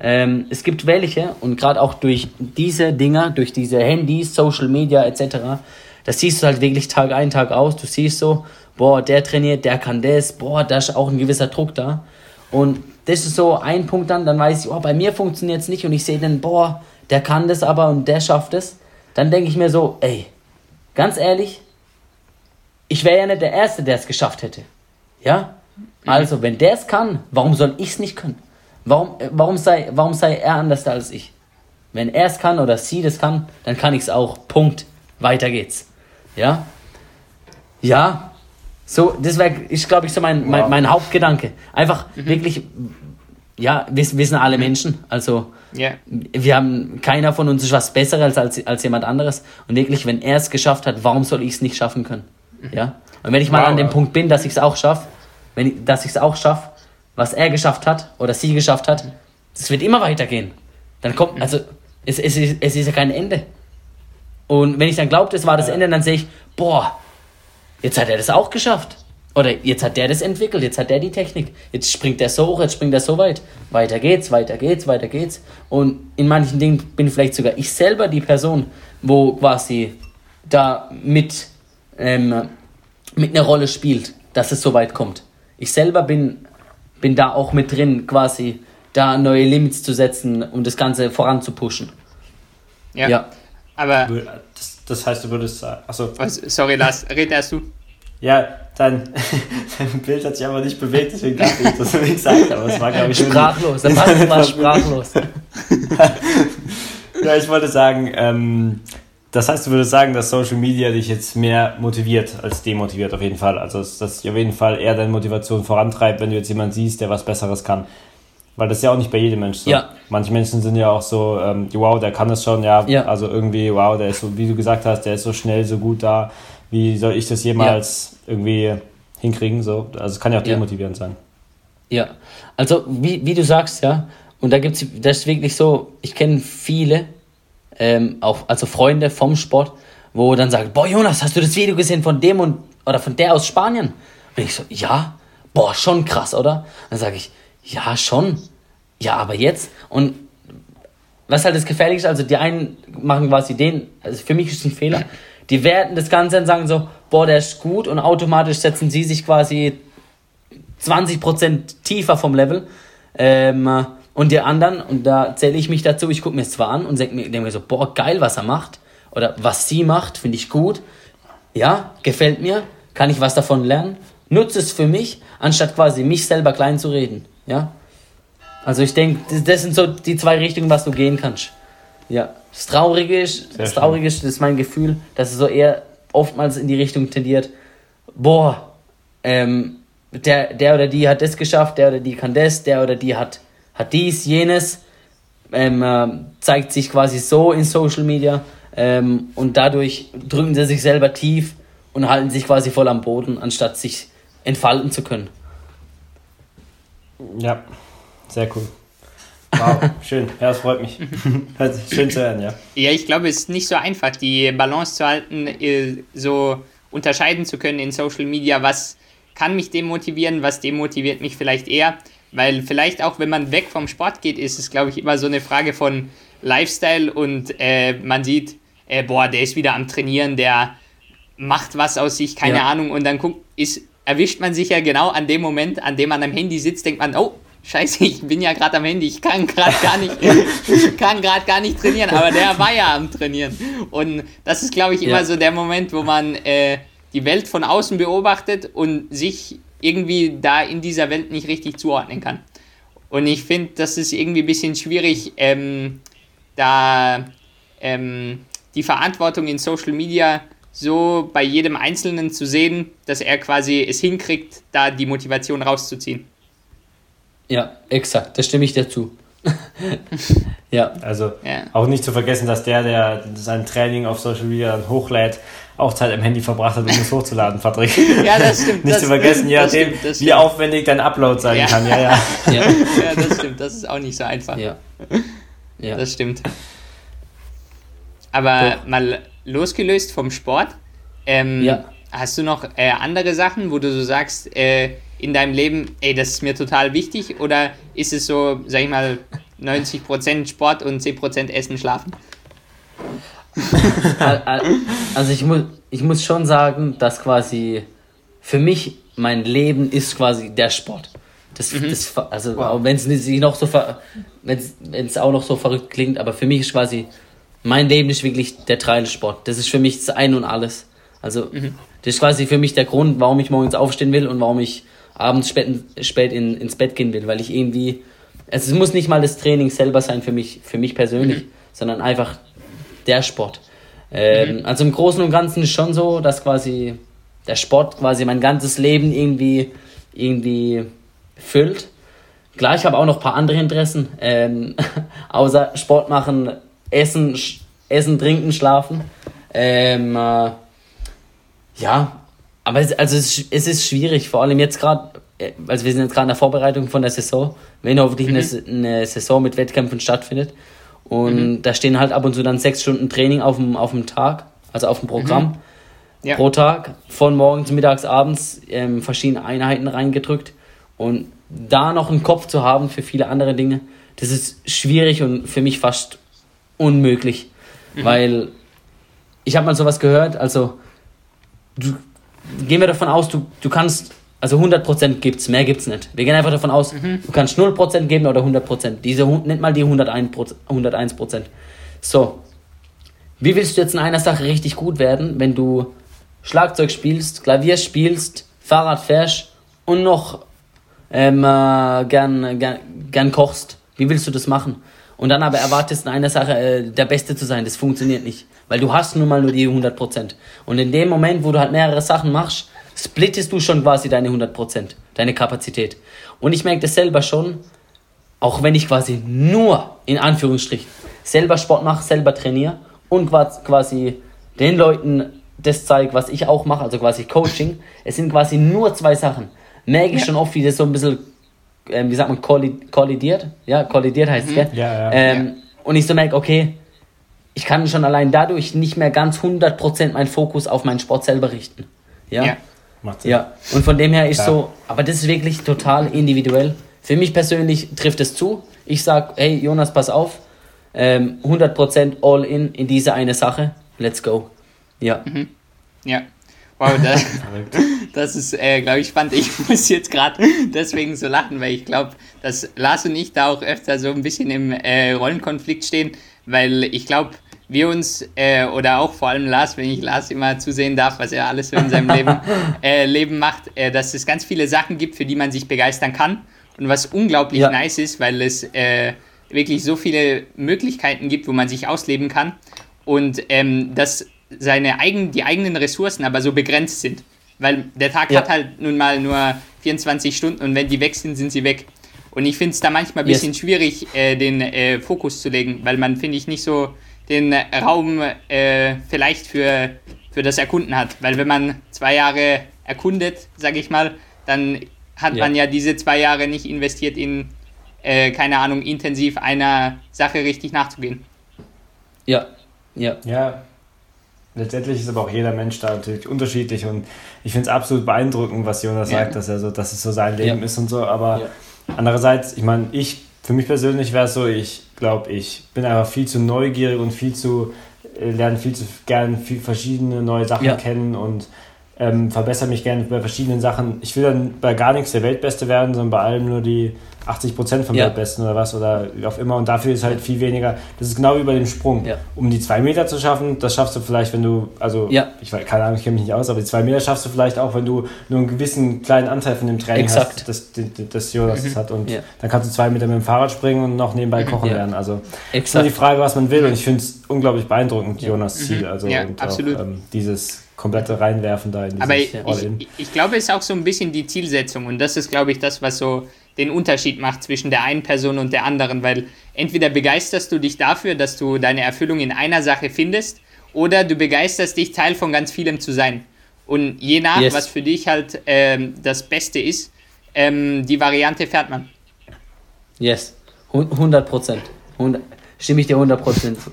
Ähm, es gibt welche und gerade auch durch diese Dinger, durch diese Handys, Social Media etc., das siehst du halt wirklich Tag ein, Tag aus. Du siehst so, boah, der trainiert, der kann das, boah, da ist auch ein gewisser Druck da. Und das ist so ein Punkt dann, dann weiß ich, oh, bei mir funktioniert es nicht und ich sehe dann, boah, der kann das aber und der schafft es. Dann denke ich mir so, ey, ganz ehrlich, ich wäre ja nicht der Erste, der es geschafft hätte. Ja? Also, wenn der es kann, warum soll ich es nicht können? Warum, warum, sei, warum sei er anders als ich? Wenn er es kann oder sie das kann, dann kann ich es auch. Punkt. Weiter geht's. Ja? Ja. So, das wäre, ich glaube ich, so mein, mein, mein, Hauptgedanke. Einfach mhm. wirklich, ja, wir, wir sind alle Menschen. Also, yeah. wir haben, keiner von uns ist was Besseres als, als jemand anderes. Und wirklich, wenn er es geschafft hat, warum soll ich es nicht schaffen können? Mhm. Ja? Und wenn ich mal wow. an dem Punkt bin, dass ich es auch schaffe, wenn ich, dass ich es auch schaffe, was er geschafft hat oder sie geschafft hat, das wird immer weitergehen. Dann kommt, also es, es, ist, es ist ja kein Ende. Und wenn ich dann glaube, das war das Ende, dann sehe ich, boah, jetzt hat er das auch geschafft. Oder jetzt hat der das entwickelt, jetzt hat der die Technik. Jetzt springt der so hoch, jetzt springt er so weit. Weiter geht's, weiter geht's, weiter geht's. Und in manchen Dingen bin vielleicht sogar ich selber die Person, wo quasi da mit, ähm, mit einer Rolle spielt, dass es so weit kommt. Ich selber bin bin da auch mit drin, quasi da neue Limits zu setzen, um das Ganze voranzupushen. Ja. ja. Aber. Das, das, heißt, du würdest sagen. Achso. sorry, Lars, red erst du. Ja, dein, [LAUGHS] dein Bild hat sich aber nicht bewegt, deswegen dachte ich, dass du nichts sagst, aber es war, glaube ich, Sprachlos, der Mann war [LAUGHS] sprachlos. ja, ich wollte sagen, ähm, das heißt, du würdest sagen, dass Social Media dich jetzt mehr motiviert als demotiviert auf jeden Fall. Also dass das auf jeden Fall eher deine Motivation vorantreibt, wenn du jetzt jemanden siehst, der was Besseres kann. Weil das ist ja auch nicht bei jedem Mensch so. Ja. Manche Menschen sind ja auch so, ähm, wow, der kann das schon, ja, ja. Also irgendwie, wow, der ist so, wie du gesagt hast, der ist so schnell, so gut da. Wie soll ich das jemals ja. irgendwie hinkriegen? So? Also es kann ja auch demotivierend sein. Ja, also wie, wie du sagst, ja, und da gibt es, das ist wirklich so, ich kenne viele, ähm, auch, also Freunde vom Sport, wo dann sagen, boah Jonas, hast du das Video gesehen von dem und oder von der aus Spanien? Und ich so, ja, boah, schon krass, oder? Dann sage ich, ja, schon. Ja, aber jetzt? Und was halt das Gefährliche ist, also die einen machen quasi den, also für mich ist es ein Fehler, die werten das Ganze und sagen so, boah, der ist gut und automatisch setzen sie sich quasi 20% tiefer vom Level. Ähm, und die anderen, und da zähle ich mich dazu, ich gucke mir es zwar an und denke mir, denk mir so, boah, geil, was er macht. Oder was sie macht, finde ich gut. Ja, gefällt mir. Kann ich was davon lernen? Nutze es für mich, anstatt quasi mich selber klein zu reden. Ja. Also ich denke, das sind so die zwei Richtungen, was du gehen kannst. Ja. Das Traurige ist, das Traurige ist, das ist mein Gefühl, dass es so eher oftmals in die Richtung tendiert, boah, ähm, der, der oder die hat das geschafft, der oder die kann das, der oder die hat hat dies, jenes, ähm, äh, zeigt sich quasi so in Social Media ähm, und dadurch drücken sie sich selber tief und halten sich quasi voll am Boden, anstatt sich entfalten zu können. Ja, sehr cool. Wow, [LAUGHS] schön. Ja, das freut mich. [LAUGHS] schön zu hören, ja. Ja, ich glaube, es ist nicht so einfach, die Balance zu halten, äh, so unterscheiden zu können in Social Media, was kann mich demotivieren, was demotiviert mich vielleicht eher. Weil vielleicht auch, wenn man weg vom Sport geht, ist es, glaube ich, immer so eine Frage von Lifestyle und äh, man sieht, äh, boah, der ist wieder am Trainieren, der macht was aus sich, keine ja. Ahnung, und dann guckt, ist, erwischt man sich ja genau an dem Moment, an dem man am Handy sitzt, denkt man, oh, Scheiße, [LAUGHS] ich bin ja gerade am Handy, ich kann gerade gar nicht, [LAUGHS] kann gerade gar nicht trainieren, aber der war ja am Trainieren. Und das ist, glaube ich, immer ja. so der Moment, wo man äh, die Welt von außen beobachtet und sich irgendwie da in dieser Welt nicht richtig zuordnen kann. Und ich finde, das ist irgendwie ein bisschen schwierig, ähm, da ähm, die Verantwortung in Social Media so bei jedem Einzelnen zu sehen, dass er quasi es hinkriegt, da die Motivation rauszuziehen. Ja, exakt, da stimme ich dir zu. [LAUGHS] ja. Also ja. auch nicht zu vergessen, dass der, der sein Training auf Social Media hochlädt, auch Zeit am Handy verbracht hat, um es hochzuladen, Patrick. [LAUGHS] Ja, das stimmt. nicht das, zu vergessen, je nachdem, wie aufwendig dein Upload sein ja. kann. Ja, ja. [LAUGHS] ja. [LAUGHS] ja, das stimmt. Das ist auch nicht so einfach. Ja. ja. Das stimmt. Aber Doch. mal losgelöst vom Sport, ähm, ja. hast du noch äh, andere Sachen, wo du so sagst, äh, in deinem Leben, ey, das ist mir total wichtig? Oder ist es so, sag ich mal, 90% Sport und 10% Essen, Schlafen? [LAUGHS] also ich muss, ich muss schon sagen, dass quasi für mich mein Leben ist quasi der Sport. Das, mhm. das, also wow. wenn es noch so wenn es auch noch so verrückt klingt, aber für mich ist quasi mein Leben ist wirklich der Trailsport. Das ist für mich das Ein und Alles. Also mhm. das ist quasi für mich der Grund, warum ich morgens aufstehen will und warum ich abends spät, spät in, ins Bett gehen will, weil ich irgendwie also es muss nicht mal das Training selber sein für mich, für mich persönlich, mhm. sondern einfach der Sport. Ähm, mhm. Also im Großen und Ganzen ist schon so, dass quasi der Sport quasi mein ganzes Leben irgendwie, irgendwie füllt. Klar, ich habe auch noch ein paar andere Interessen, ähm, [LAUGHS] außer Sport machen, Essen, Essen, Trinken, Schlafen. Ähm, äh, ja, aber es, also es, es ist schwierig, vor allem jetzt gerade, äh, also wir sind jetzt gerade in der Vorbereitung von der Saison, wenn hoffentlich mhm. eine, eine Saison mit Wettkämpfen stattfindet. Und mhm. da stehen halt ab und zu dann sechs Stunden Training auf dem, auf dem Tag, also auf dem Programm. Mhm. Ja. Pro Tag, von morgens, mittags, abends, ähm, verschiedene Einheiten reingedrückt. Und da noch einen Kopf zu haben für viele andere Dinge, das ist schwierig und für mich fast unmöglich. Mhm. Weil ich habe mal sowas gehört, also du, gehen wir davon aus, du, du kannst also 100% gibt es, mehr gibt es nicht. Wir gehen einfach davon aus, mhm. du kannst 0% geben oder 100%. Diese, nennt mal die 101%, 101%. So, wie willst du jetzt in einer Sache richtig gut werden, wenn du Schlagzeug spielst, Klavier spielst, Fahrrad fährst und noch ähm, äh, gern, gern, gern kochst? Wie willst du das machen? Und dann aber erwartest in einer Sache äh, der Beste zu sein, das funktioniert nicht. Weil du hast nun mal nur die 100%. Und in dem Moment, wo du halt mehrere Sachen machst, splittest du schon quasi deine 100%, deine Kapazität. Und ich merke das selber schon, auch wenn ich quasi nur, in Anführungsstrichen, selber Sport mache, selber trainiere und quasi den Leuten das zeige, was ich auch mache, also quasi Coaching. Es sind quasi nur zwei Sachen. Merke ich ja. schon oft, wie das so ein bisschen, ähm, wie sagt man, kollidiert. Ja, kollidiert heißt es, mhm. Ja, ja. Ähm, und ich so merke, okay, ich kann schon allein dadurch nicht mehr ganz 100% meinen Fokus auf meinen Sport selber richten. Ja. ja. Macht Sinn. Ja, und von dem her ist Klar. so, aber das ist wirklich total individuell. Für mich persönlich trifft es zu. Ich sag, hey Jonas, pass auf, ähm, 100% all in in diese eine Sache. Let's go. Ja. Mhm. Ja. Wow, das, [LAUGHS] das ist, äh, glaube ich, spannend. Ich [LAUGHS] muss jetzt gerade deswegen so lachen, weil ich glaube, dass Lars und ich da auch öfter so ein bisschen im äh, Rollenkonflikt stehen, weil ich glaube, wir uns, äh, oder auch vor allem Lars, wenn ich Lars immer zusehen darf, was er alles in seinem Leben, [LAUGHS] äh, Leben macht, äh, dass es ganz viele Sachen gibt, für die man sich begeistern kann. Und was unglaublich ja. nice ist, weil es äh, wirklich so viele Möglichkeiten gibt, wo man sich ausleben kann. Und ähm, dass seine eigen, die eigenen Ressourcen aber so begrenzt sind. Weil der Tag ja. hat halt nun mal nur 24 Stunden und wenn die weg sind, sind sie weg. Und ich finde es da manchmal ein bisschen yes. schwierig, äh, den äh, Fokus zu legen, weil man, finde ich, nicht so den Raum äh, vielleicht für, für das Erkunden hat. Weil wenn man zwei Jahre erkundet, sage ich mal, dann hat Ja. man ja diese zwei Jahre nicht investiert in, äh, keine Ahnung, intensiv einer Sache richtig nachzugehen. Ja, ja. Ja, letztendlich ist aber auch jeder Mensch da natürlich unterschiedlich und ich finde es absolut beeindruckend, was Jonas Ja. sagt, dass er so, dass es so sein Leben Ja. ist und so. Aber Ja. andererseits, ich meine, ich, für mich persönlich wäre es so, ich glaube, ich bin einfach viel zu neugierig und viel zu, äh, lerne viel zu gern viel verschiedene neue Sachen Ja. kennen und ähm, verbessere mich gerne bei verschiedenen Sachen. Ich will dann bei gar nichts der Weltbeste werden, sondern bei allem nur die 80% vom Ja. Weltbesten oder was oder auf immer und dafür ist halt viel weniger. Das ist genau wie bei dem Sprung. Ja. Um die zwei Meter zu schaffen, das schaffst du vielleicht, wenn du, also Ja. ich weiß, keine Ahnung, ich kenne mich nicht aus, aber die zwei Meter schaffst du vielleicht auch, wenn du nur einen gewissen kleinen Anteil von dem Training Exakt. hast, das, Jonas das hat. Und Ja. dann kannst du zwei Meter mit dem Fahrrad springen und noch nebenbei kochen Ja. lernen. Also es ist nur die Exakt. Frage, was man will und ich finde es unglaublich beeindruckend, Jonas Ziel. Also Ja, und absolut. Auch, ähm, dieses komplette Reinwerfen da in dieses Aber ich, ich, ich glaube, es ist auch so ein bisschen die Zielsetzung und das ist, glaube ich, das, was so den Unterschied macht zwischen der einen Person und der anderen, weil entweder begeisterst du dich dafür, dass du deine Erfüllung in einer Sache findest oder du begeisterst dich, Teil von ganz vielem zu sein. Und je nach, Yes. was für dich halt ähm, das Beste ist, ähm, die Variante fährt man. Yes. Hun- 100 Prozent. Stimme ich dir 100 Prozent zu.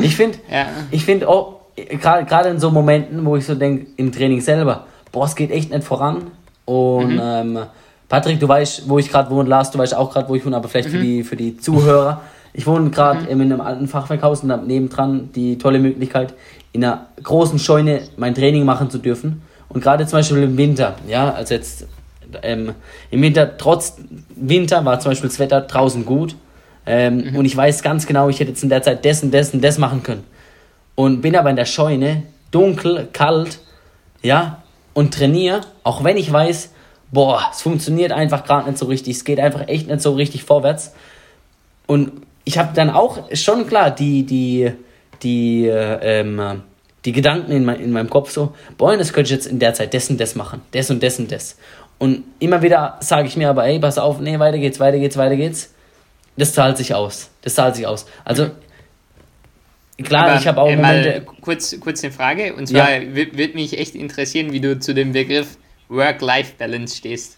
Ich finde, [LAUGHS] Ja. ich finde auch, gerade gerade in so Momenten, wo ich so denke, im Training selber, boah, es geht echt nicht voran. Und Mhm. ähm, Patrick, du weißt, wo ich gerade wohne, Lars, du weißt auch gerade, wo ich wohne, aber vielleicht für, Mhm. die, für die Zuhörer. Ich wohne gerade in einem alten Fachwerkhaus und habe nebendran die tolle Möglichkeit, in einer großen Scheune mein Training machen zu dürfen. Und gerade zum Beispiel im Winter, ja, also jetzt ähm, im Winter, trotz Winter war zum Beispiel das Wetter draußen gut. Ähm, Und ich weiß ganz genau, ich hätte jetzt in der Zeit das und das und das machen können. Und bin aber in der Scheune, dunkel, kalt, ja, und trainiere, auch wenn ich weiß, boah, es funktioniert einfach gerade nicht so richtig, es geht einfach echt nicht so richtig vorwärts. Und ich habe dann auch schon klar die, die, die, äh, ähm, die Gedanken in, mein, in meinem Kopf so, boah, das könnte ich jetzt in der Zeit und das machen, das und das und das. Und immer wieder sage ich mir aber, ey, pass auf, nee, weiter geht's, weiter geht's, weiter geht's. Das zahlt sich aus. Das zahlt sich aus. Also, klar, Aber, ich habe auch äh, Momente. Kurz, kurz eine Frage, und zwar Ja. wird mich echt interessieren, wie du zu dem Begriff Work-Life-Balance stehst.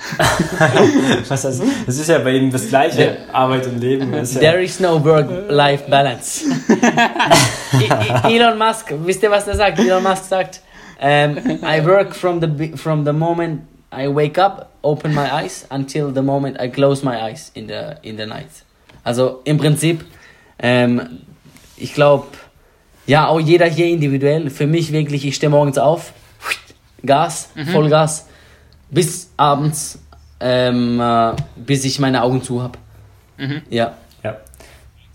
[LAUGHS] Was das, das ist ja bei ihm das gleiche, Arbeit und Leben. Ist ja, There is no work-life-balance. [LAUGHS] E- E- Elon Musk, wisst ihr, was der sagt? Elon Musk sagt, ähm, I work from the, from the moment I wake up, open my eyes, until the moment I close my eyes in the, in the night. Also im Prinzip, ähm, ich glaube, ja, auch jeder hier individuell. Für mich wirklich, ich stehe morgens auf, Gas, Vollgas, bis abends, ähm, äh, bis ich meine Augen zu habe. Ja. ja.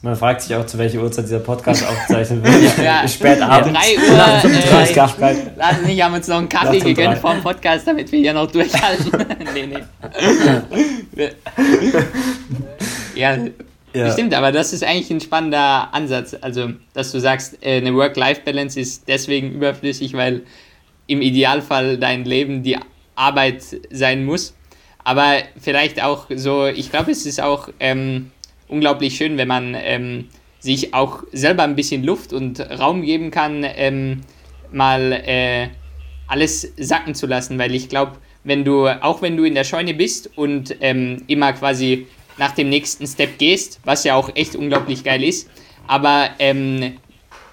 Man fragt sich auch, zu welcher Uhrzeit dieser Podcast [LAUGHS] aufgezeichnet wird. Ja. [LAUGHS] Spät abends. 3 [LAUGHS] Uhr, äh, Skaffbreit. Lass nicht, haben uns noch einen Kaffee gegönnt drei. vor dem Podcast, damit wir hier noch durchhalten. nee, nee. ja, Ja. stimmt, aber das ist eigentlich ein spannender Ansatz. Also, dass du sagst, äh, eine Work-Life-Balance ist deswegen überflüssig, weil im Idealfall dein Leben die Arbeit sein muss. Aber vielleicht auch so, ich glaube, es ist auch ähm, unglaublich schön, wenn man ähm, sich auch selber ein bisschen Luft und Raum geben kann, ähm, mal äh, alles sacken zu lassen, weil ich glaube, wenn du, auch wenn du in der Scheune bist und ähm, immer quasi nach dem nächsten Step gehst, was ja auch echt unglaublich geil ist, aber ähm,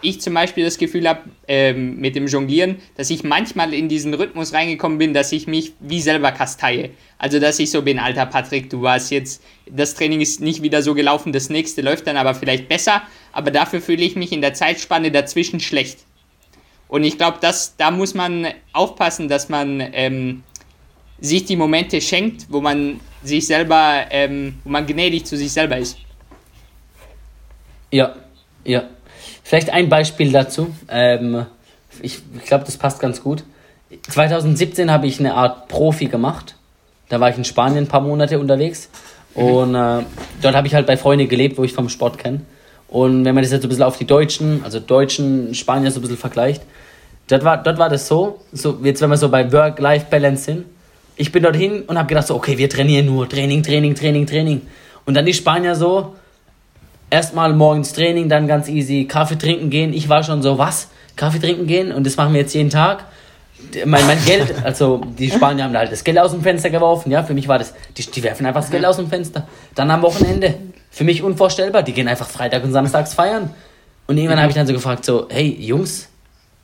ich zum Beispiel das Gefühl habe ähm, mit dem Jonglieren, dass ich manchmal in diesen Rhythmus reingekommen bin, dass ich mich wie selber kasteie. Also dass ich so bin, alter Patrick, du warst jetzt, das Training ist nicht wieder so gelaufen, das nächste läuft dann aber vielleicht besser, aber dafür fühle ich mich in der Zeitspanne dazwischen schlecht. Und ich glaube, da muss man aufpassen, dass man ähm, sich die Momente schenkt, wo man sich selber, ähm, wo man gnädig zu sich selber ist. Ja, ja. Vielleicht ein Beispiel dazu. Ähm, ich glaube, das passt ganz gut. 2017 habe ich eine Art Profi gemacht. Da war ich in Spanien ein paar Monate unterwegs. Und äh, dort habe ich halt bei Freunden gelebt, wo ich vom Sport kenne. Und wenn man das jetzt so ein bisschen auf die Deutschen, also Deutschen, Spanier so ein bisschen vergleicht, dort war, dort war das so, so, jetzt wenn wir so bei Work-Life-Balance sind, ich bin dorthin und habe gedacht so, okay, wir trainieren nur, Training, Training, Training, Training. Und dann die Spanier so, erstmal morgens Training, dann ganz easy Kaffee trinken gehen. Ich war schon so, was? Kaffee trinken gehen? Und das machen wir jetzt jeden Tag. mein, mein Geld, [LAUGHS] also die Spanier haben halt das Geld aus dem Fenster geworfen, ja, für mich war das, die, die werfen einfach das Geld aus dem Fenster. Dann am Wochenende, für mich unvorstellbar, die gehen einfach Freitag und Samstags feiern. Und irgendwann habe ich dann so gefragt, so, hey Jungs,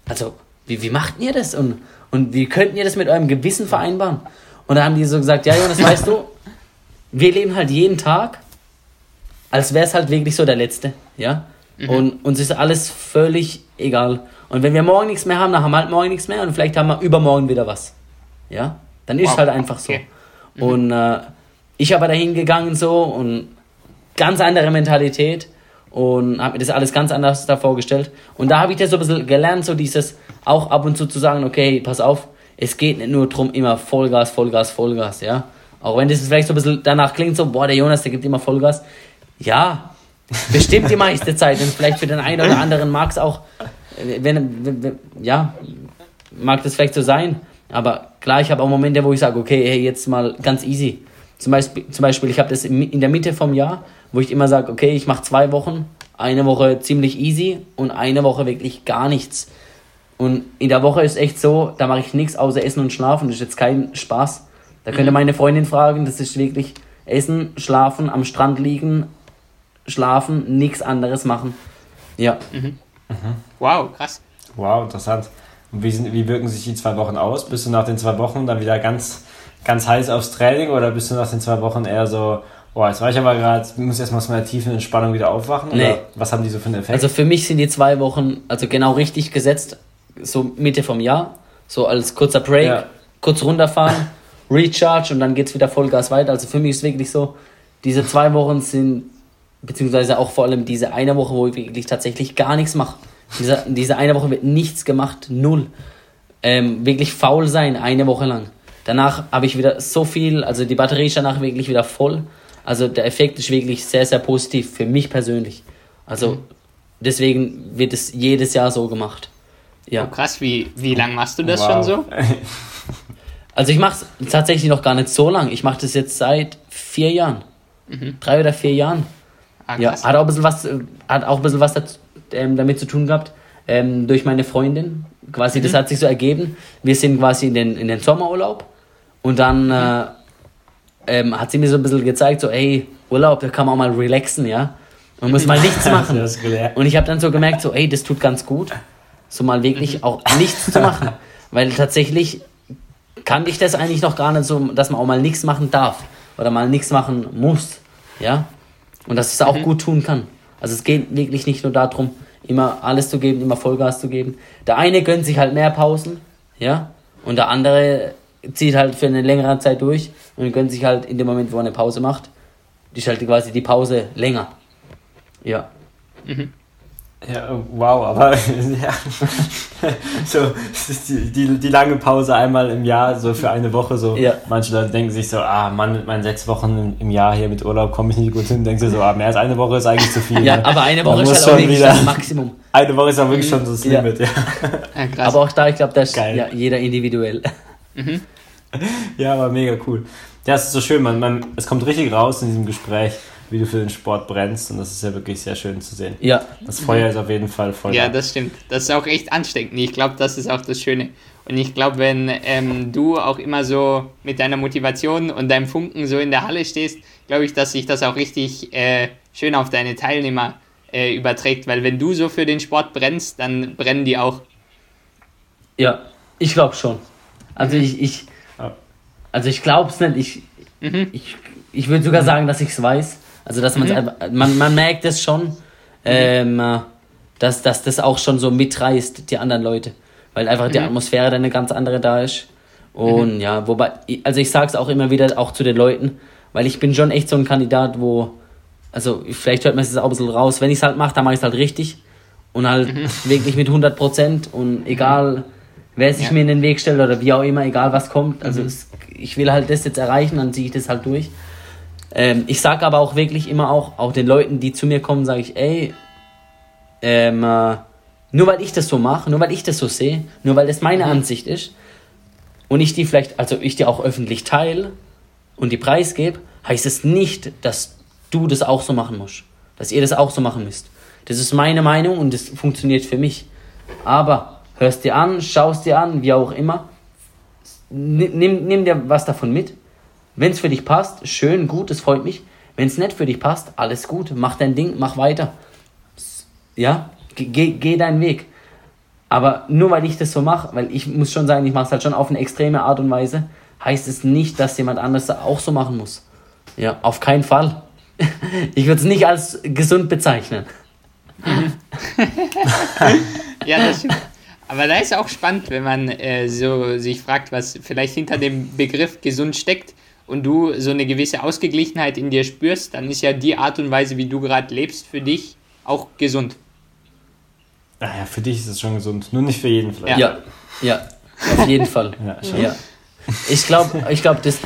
also wie, wie macht ihr das und, und wie könnten ihr das mit eurem Gewissen vereinbaren? Und dann haben die so gesagt, ja Jonas, weißt du, wir leben halt jeden Tag, als wäre es halt wirklich so der letzte, ja. Mhm. Und uns ist alles völlig egal. Und wenn wir morgen nichts mehr haben, dann haben wir halt morgen nichts mehr und vielleicht haben wir übermorgen wieder was. Ja? Dann ist wow. halt einfach so. Okay. Mhm. Und äh, ich habe da hingegangen so und ganz andere Mentalität und habe mir das alles ganz anders da vorgestellt. Und da habe ich das so ein bisschen gelernt, so dieses auch ab und zu zu sagen, okay, pass auf, es geht nicht nur darum, immer Vollgas, Vollgas, Vollgas, ja. Auch wenn das vielleicht so ein bisschen danach klingt, so, boah, der Jonas, der gibt immer Vollgas. Ja, bestimmt die meiste Zeit. Und vielleicht für den einen oder anderen mag es auch, wenn, wenn, ja, mag das vielleicht so sein. Aber klar, ich habe auch Momente, wo ich sage, okay, hey, jetzt mal ganz easy. Zum Beispiel, zum Beispiel ich habe das in der Mitte vom Jahr, wo ich immer sage, okay, ich mache zwei Wochen, eine Woche ziemlich easy und eine Woche wirklich gar nichts. Und in der Woche ist echt so, da mache ich nichts außer Essen und Schlafen. Das ist jetzt kein Spaß. Da könnte mhm. meine Freundin fragen, das ist wirklich Essen, Schlafen, am Strand liegen, schlafen, nichts anderes machen. Ja. Mhm. Mhm. Wow, krass. Wow, interessant. Und wie, sind, wie wirken sich die zwei Wochen aus? Bist du nach den zwei Wochen dann wieder ganz, ganz heiß aufs Training oder bist du nach den zwei Wochen eher so, boah, jetzt war ich aber gerade, muss erstmal aus meiner tiefen Entspannung wieder aufwachen? Nee. Oder was haben die so für einen Effekt? Also für mich sind die zwei Wochen also genau richtig gesetzt so Mitte vom Jahr, so als kurzer Break, ja. kurz runterfahren, [LAUGHS] Recharge und dann geht es wieder Vollgas weiter. Also für mich ist wirklich so, diese zwei Wochen sind, beziehungsweise auch vor allem diese eine Woche, wo ich wirklich tatsächlich gar nichts mache. Diese, diese eine Woche wird nichts gemacht, null. Ähm, wirklich faul sein, eine Woche lang. Danach habe ich wieder so viel, also die Batterie ist danach wirklich wieder voll. Also der Effekt ist wirklich sehr, sehr positiv für mich persönlich. Also mhm. deswegen wird es jedes Jahr so gemacht. Ja. Oh, krass, wie, wie lang machst du das wow. schon so? [LAUGHS] Also ich mache es tatsächlich noch gar nicht so lang. Ich mache das jetzt seit vier Jahren. Mhm. Drei oder vier Jahren. Ja, hat auch ein bisschen was, hat auch ein bisschen was dazu, ähm, damit zu tun gehabt. Ähm, durch meine Freundin. Quasi, mhm. das hat sich so ergeben. Wir sind quasi in den, in den Sommerurlaub. Und dann mhm. äh, ähm, hat sie mir so ein bisschen gezeigt, so, ey, Urlaub, da kann man auch mal relaxen, ja. Man muss mal nichts [LAUGHS] machen. Und ich habe dann so gemerkt, so, ey, das tut ganz gut so mal wirklich mhm. auch nichts zu machen. [LAUGHS] Weil tatsächlich kannte ich das eigentlich noch gar nicht so, dass man auch mal nichts machen darf oder mal nichts machen muss. Ja? Und dass es auch mhm. gut tun kann. Also es geht wirklich nicht nur darum, immer alles zu geben, immer Vollgas zu geben. Der eine gönnt sich halt mehr Pausen, ja, und der andere zieht halt für eine längere Zeit durch und gönnt sich halt in dem Moment, wo er eine Pause macht, die schaltet quasi die Pause länger. Ja. Mhm. Ja, wow, aber [LAUGHS] ja, so die, die, die, lange Pause einmal im Jahr, so für eine Woche, so ja. manche Leute denken sich so, ah Mann, mit meinen sechs Wochen im Jahr hier mit Urlaub komme ich nicht gut hin, denken sie so, ah, mehr als eine Woche ist eigentlich zu viel. Ja, ne? aber eine Woche ist halt auch wirklich das Maximum. Eine Woche ist auch wirklich schon das ja. Limit, ja. ja aber auch da, ich glaube, das ist ja, jeder individuell. Mhm. Ja, aber mega cool. Ja, es ist so schön, man, man, es kommt richtig raus in diesem Gespräch wie du für den Sport brennst und das ist ja wirklich sehr schön zu sehen. Ja. Das Feuer ist auf jeden Fall voll. Ja, das stimmt. Das ist auch echt ansteckend. Ich glaube, das ist auch das Schöne. Und ich glaube, wenn ähm, du auch immer so mit deiner Motivation und deinem Funken so in der Halle stehst, glaube ich, dass sich das auch richtig äh, schön auf deine Teilnehmer äh, überträgt. Weil wenn du so für den Sport brennst, dann brennen die auch. Ja, ich glaube schon. Also ich, ich, also ich glaube es nicht. Ich, mhm. ich, ich würde sogar sagen, dass ich es weiß. Also, dass mhm. man, man merkt es schon, ähm, dass, dass das auch schon so mitreißt, die anderen Leute. Weil einfach die mhm. Atmosphäre dann eine ganz andere da ist. Und mhm. ja, wobei, also ich sage es auch immer wieder auch zu den Leuten, weil ich bin schon echt so ein Kandidat, wo, also vielleicht hört man es auch ein bisschen raus, wenn ich es halt mache, dann mache ich es halt richtig und halt mhm. wirklich mit 100 Prozent und egal, wer sich ja. mir in den Weg stellt oder wie auch immer, egal was kommt, also mhm. es, ich will halt das jetzt erreichen, dann ziehe ich das halt durch. Ähm, ich sage aber auch wirklich immer auch, auch den Leuten, die zu mir kommen, sage ich, ey, ähm, äh, nur weil ich das so mache, nur weil ich das so sehe, nur weil das meine mhm. Ansicht ist und ich die vielleicht, also ich die auch öffentlich teile und die Preis gebe, heißt es nicht, dass du das auch so machen musst, dass ihr das auch so machen müsst. Das ist meine Meinung und das funktioniert für mich. Aber hörst dir an, schaust dir an, wie auch immer. Nimm, nimm dir was davon mit. Wenn es für dich passt, schön, gut, es freut mich. Wenn es nicht für dich passt, alles gut, mach dein Ding, mach weiter. Ja, geh, geh deinen Weg. Aber nur weil ich das so mache, weil ich muss schon sagen, ich mache es halt schon auf eine extreme Art und Weise, heißt es nicht, dass jemand anderes auch so machen muss. Ja, auf keinen Fall. [LAUGHS] Ich würde es nicht als gesund bezeichnen. [LAUGHS] ja, das stimmt. Aber da ist auch spannend, wenn man äh, so sich fragt, was vielleicht hinter dem Begriff gesund steckt und du so eine gewisse Ausgeglichenheit in dir spürst, dann ist ja die Art und Weise, wie du gerade lebst, für dich auch gesund. Naja, für dich ist es schon gesund, nur nicht für jeden vielleicht. Ja, ja, auf jeden [LAUGHS] Fall. ja, ja. Ich glaube, ich glaub, das,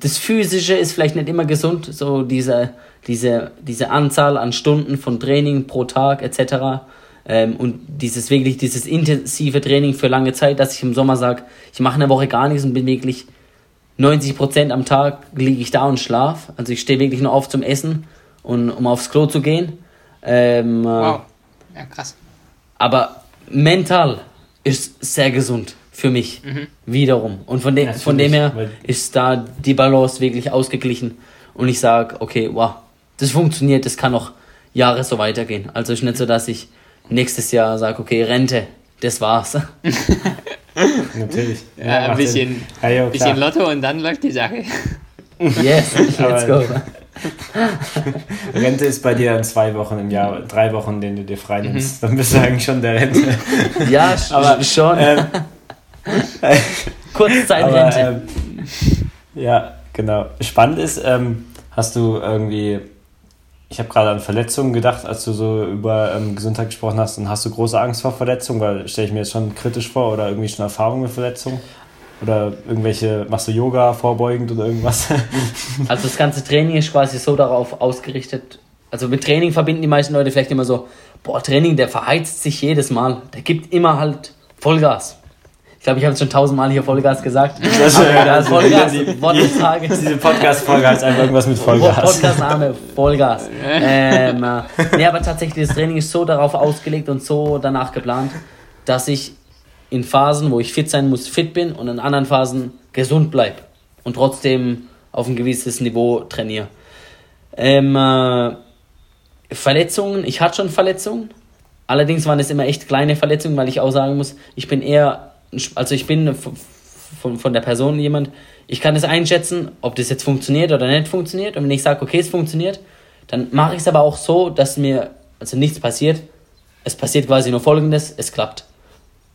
das Physische ist vielleicht nicht immer gesund, so diese, diese, diese Anzahl an Stunden von Training pro Tag etc. Ähm, und dieses wirklich, dieses intensive Training für lange Zeit, dass ich im Sommer sage, ich mache eine Woche gar nichts und bin wirklich 90 Prozent am Tag liege ich da und schlaf. Also ich stehe wirklich nur auf zum Essen und um aufs Klo zu gehen. Ähm, äh, wow. Ja, krass. Aber mental ist sehr gesund für mich mhm. wiederum. Und von, de ja, von dem her ist da die Balance wirklich ausgeglichen. Und ich sage, okay, wow, das funktioniert, das kann noch Jahre so weitergehen. Also ist nicht so, dass ich nächstes Jahr sage, okay, Rente, das war's. [LAUGHS] [LAUGHS] Natürlich. Ja, ja ein bisschen, ja, jo, bisschen Lotto und dann läuft die Sache. [LAUGHS] Yes, let's go. [LAUGHS] Rente ist bei dir in zwei Wochen im Jahr, drei Wochen, denen du dir frei nimmst. Mhm. Dann bist du eigentlich schon der Rente. Ja, aber schon. Ähm, Kurzzeitrente. Ähm, ja, genau. Spannend ist, ähm, hast du irgendwie ich habe gerade an Verletzungen gedacht, als du so über ähm, Gesundheit gesprochen hast. Und hast du große Angst vor Verletzungen? Weil stelle ich mir jetzt schon kritisch vor oder irgendwie schon Erfahrungen mit Verletzungen? Oder irgendwelche, machst du Yoga vorbeugend oder irgendwas? [LAUGHS] also das ganze Training ist quasi so darauf ausgerichtet. Also mit Training verbinden die meisten Leute vielleicht immer so, boah, Training, der verheizt sich jedes Mal. Der gibt immer halt Vollgas glaube, ich habe es schon tausendmal hier Vollgas gesagt. [LAUGHS] Das, ja, also [LAUGHS] Vollgas, die, Wort des Tages. Diese Podcast-Folge heißt einfach irgendwas mit Vollgas. Podcast-Name, Vollgas. [LAUGHS] ähm, äh, nee, aber tatsächlich, das Training ist so darauf ausgelegt und so danach geplant, dass ich in Phasen, wo ich fit sein muss, fit bin und in anderen Phasen gesund bleibe und trotzdem auf ein gewisses Niveau trainiere. Ähm, äh, Verletzungen, ich hatte schon Verletzungen, allerdings waren es immer echt kleine Verletzungen, weil ich auch sagen muss, ich bin eher also ich bin von, von der Person jemand, ich kann es einschätzen, ob das jetzt funktioniert oder nicht funktioniert. Und wenn ich sage, okay, es funktioniert, dann mache ich es aber auch so, dass mir also nichts passiert. Es passiert quasi nur Folgendes, es klappt.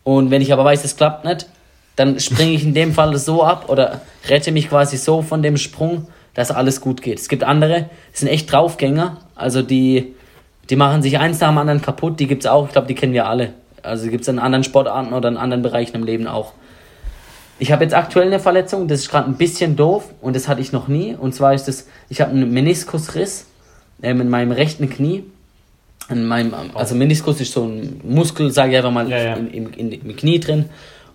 Und wenn ich aber weiß, es klappt nicht, dann springe ich in dem Fall so ab oder rette mich quasi so von dem Sprung, dass alles gut geht. Es gibt andere, die sind echt Draufgänger, also die, die machen sich eins nach dem anderen kaputt, die gibt es auch, ich glaube, die kennen wir alle. Also gibt es in anderen Sportarten oder in anderen Bereichen im Leben auch. Ich habe jetzt aktuell eine Verletzung, das ist gerade ein bisschen doof und das hatte ich noch nie. Und zwar ist das, ich habe einen Meniskusriss ähm, in meinem rechten Knie. In meinem, also Meniskus ist so ein Muskel, sage ich einfach mal, ja, ja. Im, im, in, im Knie drin.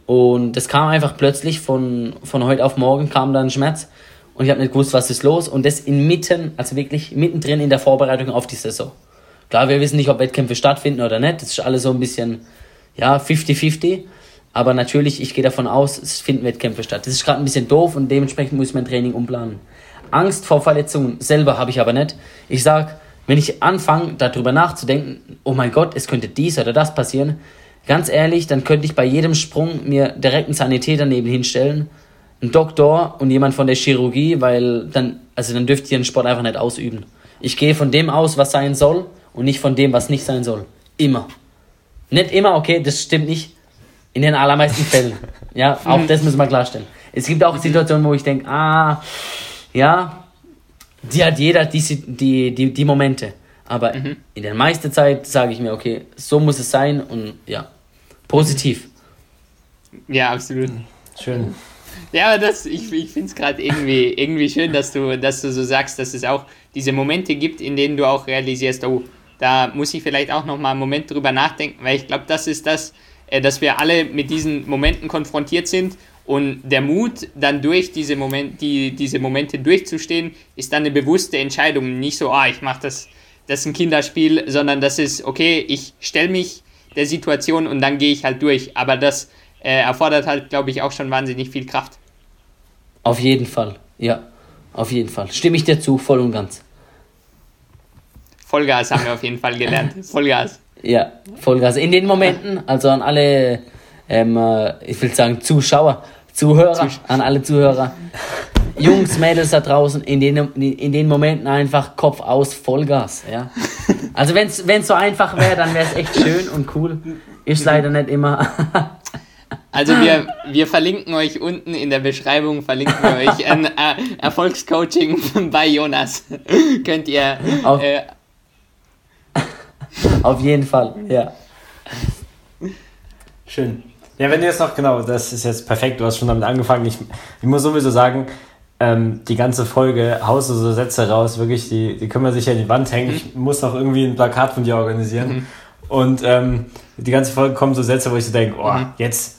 Und das kam einfach plötzlich von, von heute auf morgen kam dann Schmerz. Und ich habe nicht gewusst, was ist los. Und das inmitten, also wirklich mittendrin in der Vorbereitung auf die Saison. Klar, wir wissen nicht, ob Wettkämpfe stattfinden oder nicht. Das ist alles so ein bisschen, ja, 50-50. Aber natürlich, ich gehe davon aus, es finden Wettkämpfe statt. Das ist gerade ein bisschen doof und dementsprechend muss ich mein Training umplanen. Angst vor Verletzungen selber habe ich aber nicht. Ich sage, wenn ich anfange, darüber nachzudenken, oh mein Gott, es könnte dies oder das passieren, ganz ehrlich, dann könnte ich bei jedem Sprung mir direkt einen Sanitäter neben hinstellen, einen Doktor und jemand von der Chirurgie, weil dann, also dann dürft ihr den Sport einfach nicht ausüben. Ich gehe von dem aus, was sein soll und nicht von dem, was nicht sein soll. Immer. Nicht immer, okay, das stimmt nicht. In den allermeisten Fällen. [LAUGHS] Ja, auch das müssen wir klarstellen. Es gibt auch Situationen, wo ich denke, ah, ja, die hat jeder die, die, die, die Momente. Aber mhm. in der meisten Zeit sage ich mir, okay, so muss es sein und ja, positiv. Ja, absolut. Schön. Ja, aber das, ich, ich finde es gerade irgendwie, irgendwie schön, dass du, dass du so sagst, dass es auch diese Momente gibt, in denen du auch realisierst, oh, da muss ich vielleicht auch noch mal einen Moment drüber nachdenken, weil ich glaube, das ist das, äh, dass wir alle mit diesen Momenten konfrontiert sind und der Mut, dann durch diese, Moment, die, diese Momente durchzustehen, ist dann eine bewusste Entscheidung. Nicht so, ah, ich mache das, das ist ein Kinderspiel, sondern das ist, okay, ich stelle mich der Situation und dann gehe ich halt durch. Aber das äh, erfordert halt, glaube ich, auch schon wahnsinnig viel Kraft. Auf jeden Fall, ja. Auf jeden Fall. Stimme ich dir zu, voll und ganz. Vollgas haben wir auf jeden Fall gelernt. [LAUGHS] Vollgas. Ja, Vollgas. In den Momenten, also an alle, ähm, äh, ich will sagen Zuschauer, Zuhörer, Zusch an alle Zuhörer. Jungs, Mädels da draußen, in den, in den Momenten einfach Kopf aus, Vollgas. Ja? Also wenn es so einfach wäre, dann wäre es echt schön und cool. Ist leider nicht immer. [LAUGHS] Also wir, wir verlinken euch unten in der Beschreibung, verlinken wir euch ein äh, Erfolgscoaching [LAUGHS] bei Jonas. Könnt ihr... Auf, äh, [LAUGHS] auf jeden Fall, ja. Schön. Ja, wenn du jetzt noch, genau, das ist jetzt perfekt, du hast schon damit angefangen. Ich, ich muss sowieso sagen, ähm, die ganze Folge haust du so Sätze raus, wirklich, die, die können wir sicher in die Wand hängen. Mhm. Ich muss noch irgendwie ein Plakat von dir organisieren. Mhm. Und ähm, die ganze Folge kommen so Sätze, wo ich so denke, oh, mhm. jetzt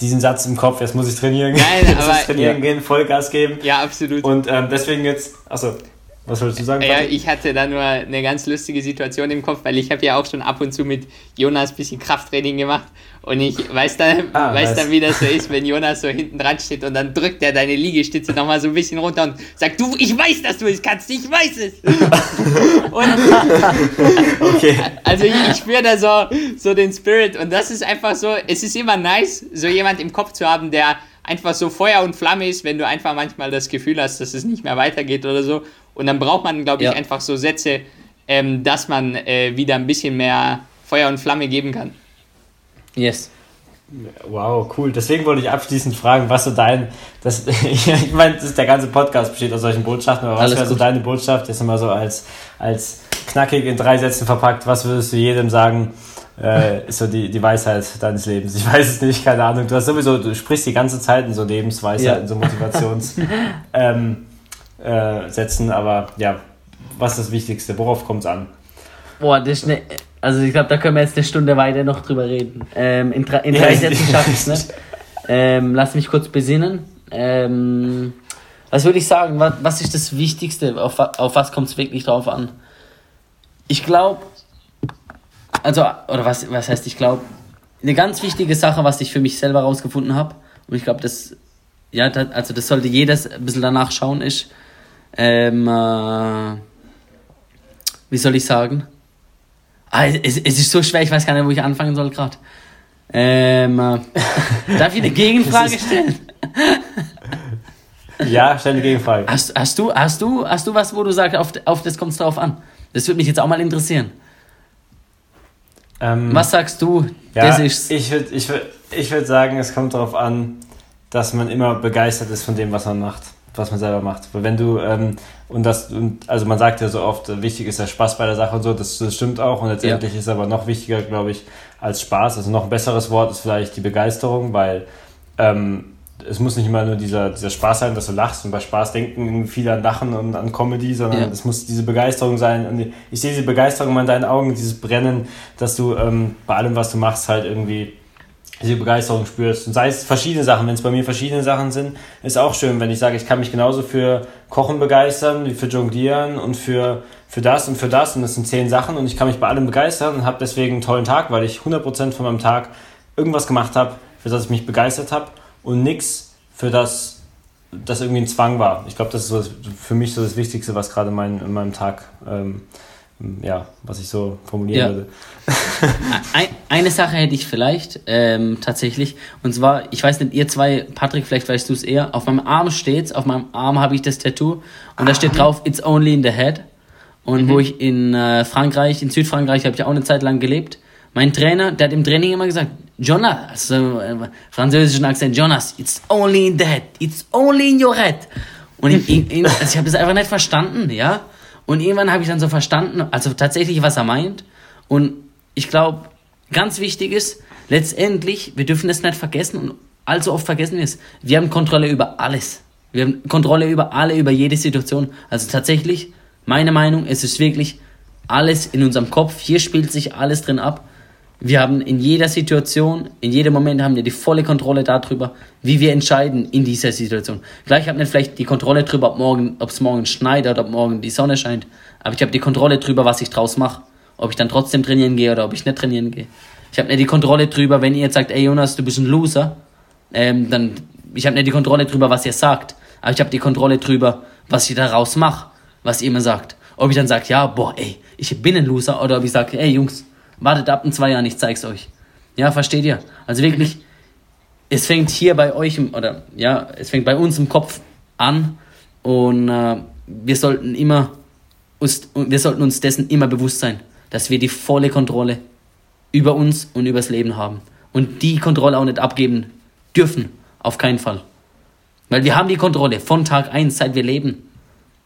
diesen Satz im Kopf, jetzt muss ich trainieren gehen. Nein, [LAUGHS] jetzt aber, trainieren ja. gehen, Vollgas geben. Ja, absolut. Und ähm, deswegen jetzt, achso, was wolltest du sagen? Ja, ich hatte da nur eine ganz lustige Situation im Kopf, weil ich habe ja auch schon ab und zu mit Jonas ein bisschen Krafttraining gemacht und ich weiß dann, ah, weiß dann, wie das so ist, wenn Jonas so hinten dran steht und dann drückt er deine Liegestütze nochmal so ein bisschen runter und sagt, du, ich weiß, dass du es kannst, ich weiß es. [LAUGHS] und okay. Also ich, ich spüre da so, so den Spirit und das ist einfach so, es ist immer nice, so jemand im Kopf zu haben, der einfach so Feuer und Flamme ist, wenn du einfach manchmal das Gefühl hast, dass es nicht mehr weitergeht oder so. Und dann braucht man, glaube ich, ja. einfach so Sätze, ähm, dass man äh, wieder ein bisschen mehr Feuer und Flamme geben kann. Yes. Wow, cool. Deswegen wollte ich abschließend fragen, was so dein, das, [LAUGHS] ich meine, der ganze Podcast besteht aus solchen Botschaften, aber was wäre so deine Botschaft, jetzt mal so als, als knackig in drei Sätzen verpackt, was würdest du jedem sagen, äh, ist so die, die Weisheit deines Lebens. Ich weiß es nicht, keine Ahnung. Du hast sowieso, du sprichst die ganze Zeit in so Lebensweisheit, ja. so Motivationssätzen, [LAUGHS] ähm, äh, aber ja, was ist das Wichtigste? Worauf kommt es an? Boah, das ist eine, also ich glaube, da können wir jetzt eine Stunde weiter noch drüber reden. Ähm, in, in drei ja, Sätzen schaffe ich es nicht. [LAUGHS] Ähm, lass mich kurz besinnen. Ähm, was würde ich sagen? Was, was ist das Wichtigste? Auf, auf was kommt es wirklich drauf an? Ich glaube, also, oder was, was heißt, ich glaube, eine ganz wichtige Sache, was ich für mich selber rausgefunden habe, und ich glaube, das, ja, das, also das sollte jeder ein bisschen danach schauen, ist, ähm, äh, wie soll ich sagen? Ah, es, es ist so schwer, ich weiß gar nicht, wo ich anfangen soll gerade. Ähm, äh, [LAUGHS] darf ich eine Gegenfrage [LAUGHS] stellen? ja, stell eine Gegenfrage. Hast, hast, du, hast, du, hast du was, wo du sagst, auf, auf das kommt es drauf an? Das würde mich jetzt auch mal interessieren. Ähm, Was sagst du? Ja, das ist's. Ich würde ich würd, ich würd sagen, es kommt darauf an, dass man immer begeistert ist von dem, was man macht, was man selber macht. Weil wenn du, ähm, und das, und, also man sagt ja so oft, wichtig ist der Spaß bei der Sache und so, das, das stimmt auch. Und letztendlich ja. ist aber noch wichtiger, glaube ich, als Spaß. Also noch ein besseres Wort ist vielleicht die Begeisterung, weil ähm, es muss nicht immer nur dieser, dieser Spaß sein, dass du lachst und bei Spaß denken viele an Lachen und an Comedy, sondern ja. es muss diese Begeisterung sein. Und ich sehe diese Begeisterung in deinen Augen, dieses Brennen, dass du ähm, bei allem, was du machst, halt irgendwie diese Begeisterung spürst. Und sei es verschiedene Sachen, wenn es bei mir verschiedene Sachen sind, ist auch schön, wenn ich sage, ich kann mich genauso für Kochen begeistern, wie für Jonglieren und für, für das und für das. Und das sind zehn Sachen und ich kann mich bei allem begeistern und habe deswegen einen tollen Tag, weil ich 100% von meinem Tag irgendwas gemacht habe, für das ich mich begeistert habe und nichts, für das das irgendwie ein Zwang war. Ich glaube, das ist so für mich so das Wichtigste, was gerade mein, in meinem Tag, ähm, ja, was ich so formulieren ja. würde. [LAUGHS] Eine Sache hätte ich vielleicht ähm, tatsächlich, und zwar, ich weiß nicht, ihr zwei, Patrick, vielleicht weißt du es eher, auf meinem Arm steht's, auf meinem Arm habe ich das Tattoo und ah. da steht drauf, it's only in the head. Und mhm. wo ich in äh, Frankreich, in Südfrankreich, habe ich auch eine Zeit lang gelebt. Mein Trainer, der hat im Training immer gesagt, Jonas, also äh, französischen Akzent, Jonas, it's only in the head, it's only in your head. Und in, in, in, also ich habe das einfach nicht verstanden, ja. Und irgendwann habe ich dann so verstanden, also tatsächlich, was er meint. Und ich glaube, ganz wichtig ist, letztendlich, wir dürfen das nicht vergessen und allzu oft vergessen wir es. Wir haben Kontrolle über alles. Wir haben Kontrolle über alle, über jede Situation. Also tatsächlich, meine Meinung, es ist wirklich alles in unserem Kopf. Hier spielt sich alles drin ab. Wir haben in jeder Situation, in jedem Moment haben wir die volle Kontrolle darüber, wie wir entscheiden in dieser Situation. Gleich habe ich vielleicht die Kontrolle darüber, ob morgen, es morgen schneit oder ob morgen die Sonne scheint, aber ich habe die Kontrolle darüber, was ich draus mache. Ob ich dann trotzdem trainieren gehe oder ob ich nicht trainieren gehe. Ich habe nicht die Kontrolle drüber, wenn ihr jetzt sagt, ey Jonas, du bist ein Loser, ähm, dann, ich habe nicht die Kontrolle drüber, was ihr sagt, aber ich habe die Kontrolle drüber, was ich daraus mache, was ihr mir sagt. Ob ich dann sage, ja, boah, ey, ich bin ein Loser, oder ob ich sage, ey Jungs, wartet ab in zwei Jahren, ich zeig's euch. Ja, versteht ihr? Also wirklich, es fängt hier bei euch, im, oder ja, es fängt bei uns im Kopf an und äh, wir sollten immer uns, wir sollten uns dessen immer bewusst sein, dass wir die volle Kontrolle über uns und übers Leben haben und die Kontrolle auch nicht abgeben dürfen, auf keinen Fall. Weil wir haben die Kontrolle von Tag 1, seit wir leben.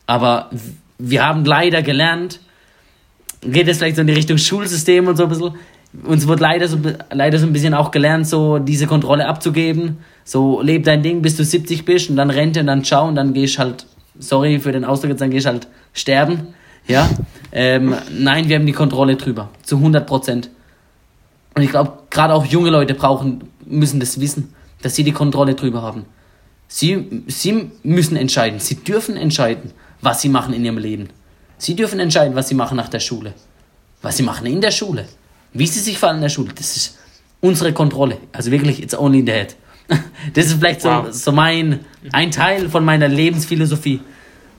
Aber wir haben leider gelernt, geht es vielleicht so in die Richtung Schulsystem und so ein bisschen, uns wird leider so, leider so ein bisschen auch gelernt, so diese Kontrolle abzugeben. So, leb dein Ding, bis du 70 bist und dann Rente und dann schau und dann gehst halt, sorry für den Ausdruck jetzt, dann gehst halt sterben. Ja, ähm, nein, wir haben die Kontrolle drüber, zu 100 Prozent. Und ich glaube, gerade auch junge Leute brauchen, müssen das wissen, dass sie die Kontrolle drüber haben. Sie, sie müssen entscheiden, sie dürfen entscheiden, was sie machen in ihrem Leben. Sie dürfen entscheiden, was sie machen nach der Schule, was sie machen in der Schule, wie sie sich fallen in der Schule. Das ist unsere Kontrolle. Also wirklich, it's only in the head. Das ist vielleicht so, wow. so mein, ein Teil von meiner Lebensphilosophie,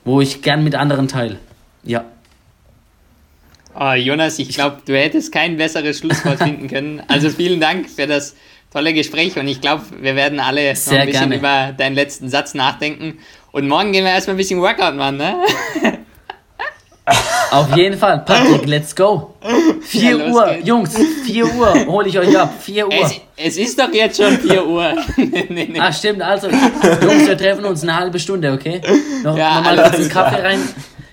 wo ich gern mit anderen teile. Ja. Oh, Jonas, ich glaube, du hättest kein besseres Schlusswort [LAUGHS] finden können. Also vielen Dank für das tolle Gespräch und ich glaube, wir werden alle Sehr noch ein bisschen gerne. über deinen letzten Satz nachdenken. Und morgen gehen wir erstmal ein bisschen Workout machen, ne? [LAUGHS] Auf jeden Fall, Patrick, let's go. 4 ja, Uhr, geht's. Jungs, 4 Uhr, hole ich euch ab, 4 Uhr. Es, es, ist doch jetzt schon 4 Uhr. [LAUGHS] nee, nee. Ah, stimmt, also, Jungs, wir treffen uns eine halbe Stunde, okay? Noch, ja, noch mal kurz einen Kaffee, rein,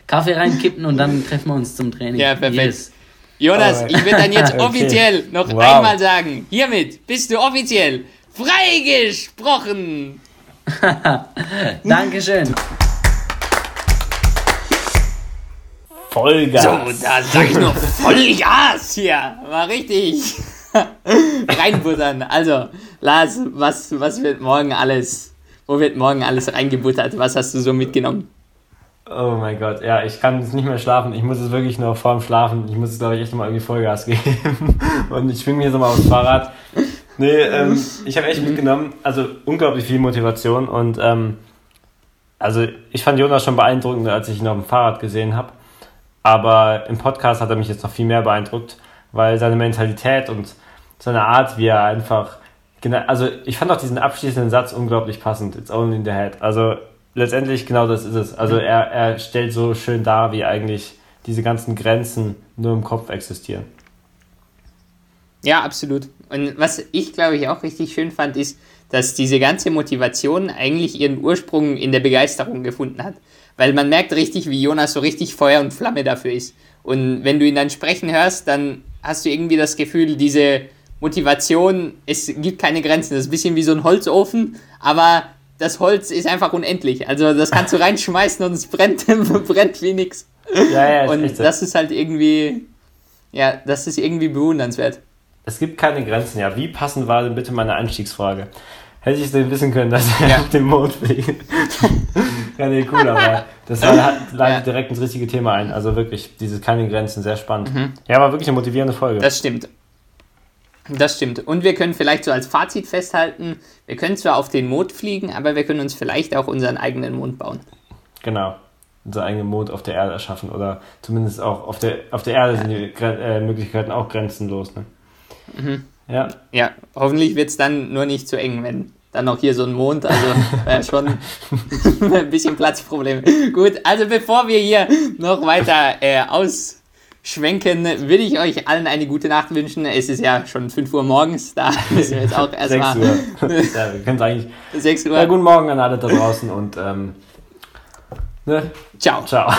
Kaffee reinkippen und dann treffen wir uns zum Training. Ja, perfekt. Yes. Jonas, ich will dann jetzt [LAUGHS] offiziell okay. noch wow. einmal sagen, hiermit bist du offiziell freigesprochen. [LAUGHS] Dankeschön. Vollgas. So, da sag ich noch Vollgas hier. War richtig. [LAUGHS] Reinbuttern. Also, Lars, was, was wird morgen alles, wo wird morgen alles reingebuttert? Was hast du so mitgenommen? Oh mein Gott, ja, ich kann jetzt nicht mehr schlafen. Ich muss es wirklich nur vorm Schlafen. Ich muss es, glaube ich, echt mal irgendwie Vollgas [LAUGHS] geben. Und ich schwinge mir so mal aufs Fahrrad. Nee, ähm, ich habe echt mitgenommen. Also unglaublich viel Motivation. Und ähm, also ich fand Jonas schon beeindruckender, als ich ihn auf dem Fahrrad gesehen habe. Aber im Podcast hat er mich jetzt noch viel mehr beeindruckt, weil seine Mentalität und seine Art, wie er einfach. Also ich fand auch diesen abschließenden Satz unglaublich passend. It's only in the head. Also letztendlich genau das ist es. Also er, er stellt so schön dar, wie eigentlich diese ganzen Grenzen nur im Kopf existieren. Ja, absolut. Und was ich, glaube ich, auch richtig schön fand, ist, dass diese ganze Motivation eigentlich ihren Ursprung in der Begeisterung gefunden hat. Weil man merkt richtig, wie Jonas so richtig Feuer und Flamme dafür ist. Und wenn du ihn dann sprechen hörst, dann hast du irgendwie das Gefühl, diese Motivation, es gibt keine Grenzen. Das ist ein bisschen wie so ein Holzofen, aber das Holz ist einfach unendlich. Also das kannst du [LAUGHS] reinschmeißen und es brennt, [LAUGHS] brennt wie nix. Ja, ja, und das ist halt irgendwie, ja, das ist irgendwie bewundernswert. Es gibt keine Grenzen, ja. Wie passend war denn bitte meine Einstiegsfrage? Hätte ich es denn wissen können, dass er ja. auf dem Mond fliegt. [LAUGHS] ja, nee, cool, aber das leitet direkt ins richtige Thema ein. Also wirklich, diese keine Grenzen, sehr spannend. Mhm. Ja, war wirklich eine motivierende Folge. Das stimmt. Das stimmt. Und wir können vielleicht so als Fazit festhalten, wir können zwar auf den Mond fliegen, aber wir können uns vielleicht auch unseren eigenen Mond bauen. Genau. Unseren eigenen Mond auf der Erde erschaffen. Oder zumindest auch auf der, auf der Erde ja. sind die äh, Möglichkeiten auch grenzenlos. Ne? Mhm. Ja. Ja, hoffentlich wird es dann nur nicht zu eng, wenn dann noch hier so ein Mond, also wäre [LAUGHS] schon [LAUGHS] ein bisschen Platzprobleme. Gut, also bevor wir hier noch weiter äh, ausschwenken, würde ich euch allen eine gute Nacht wünschen. Es ist ja schon 5 Uhr morgens, da [LAUGHS] müssen wir jetzt auch erstmal. 6 Uhr. ja, wir können es eigentlich. 6 Uhr. Ja, guten Morgen an alle da draußen und ähm, ne? Ciao. Ciao.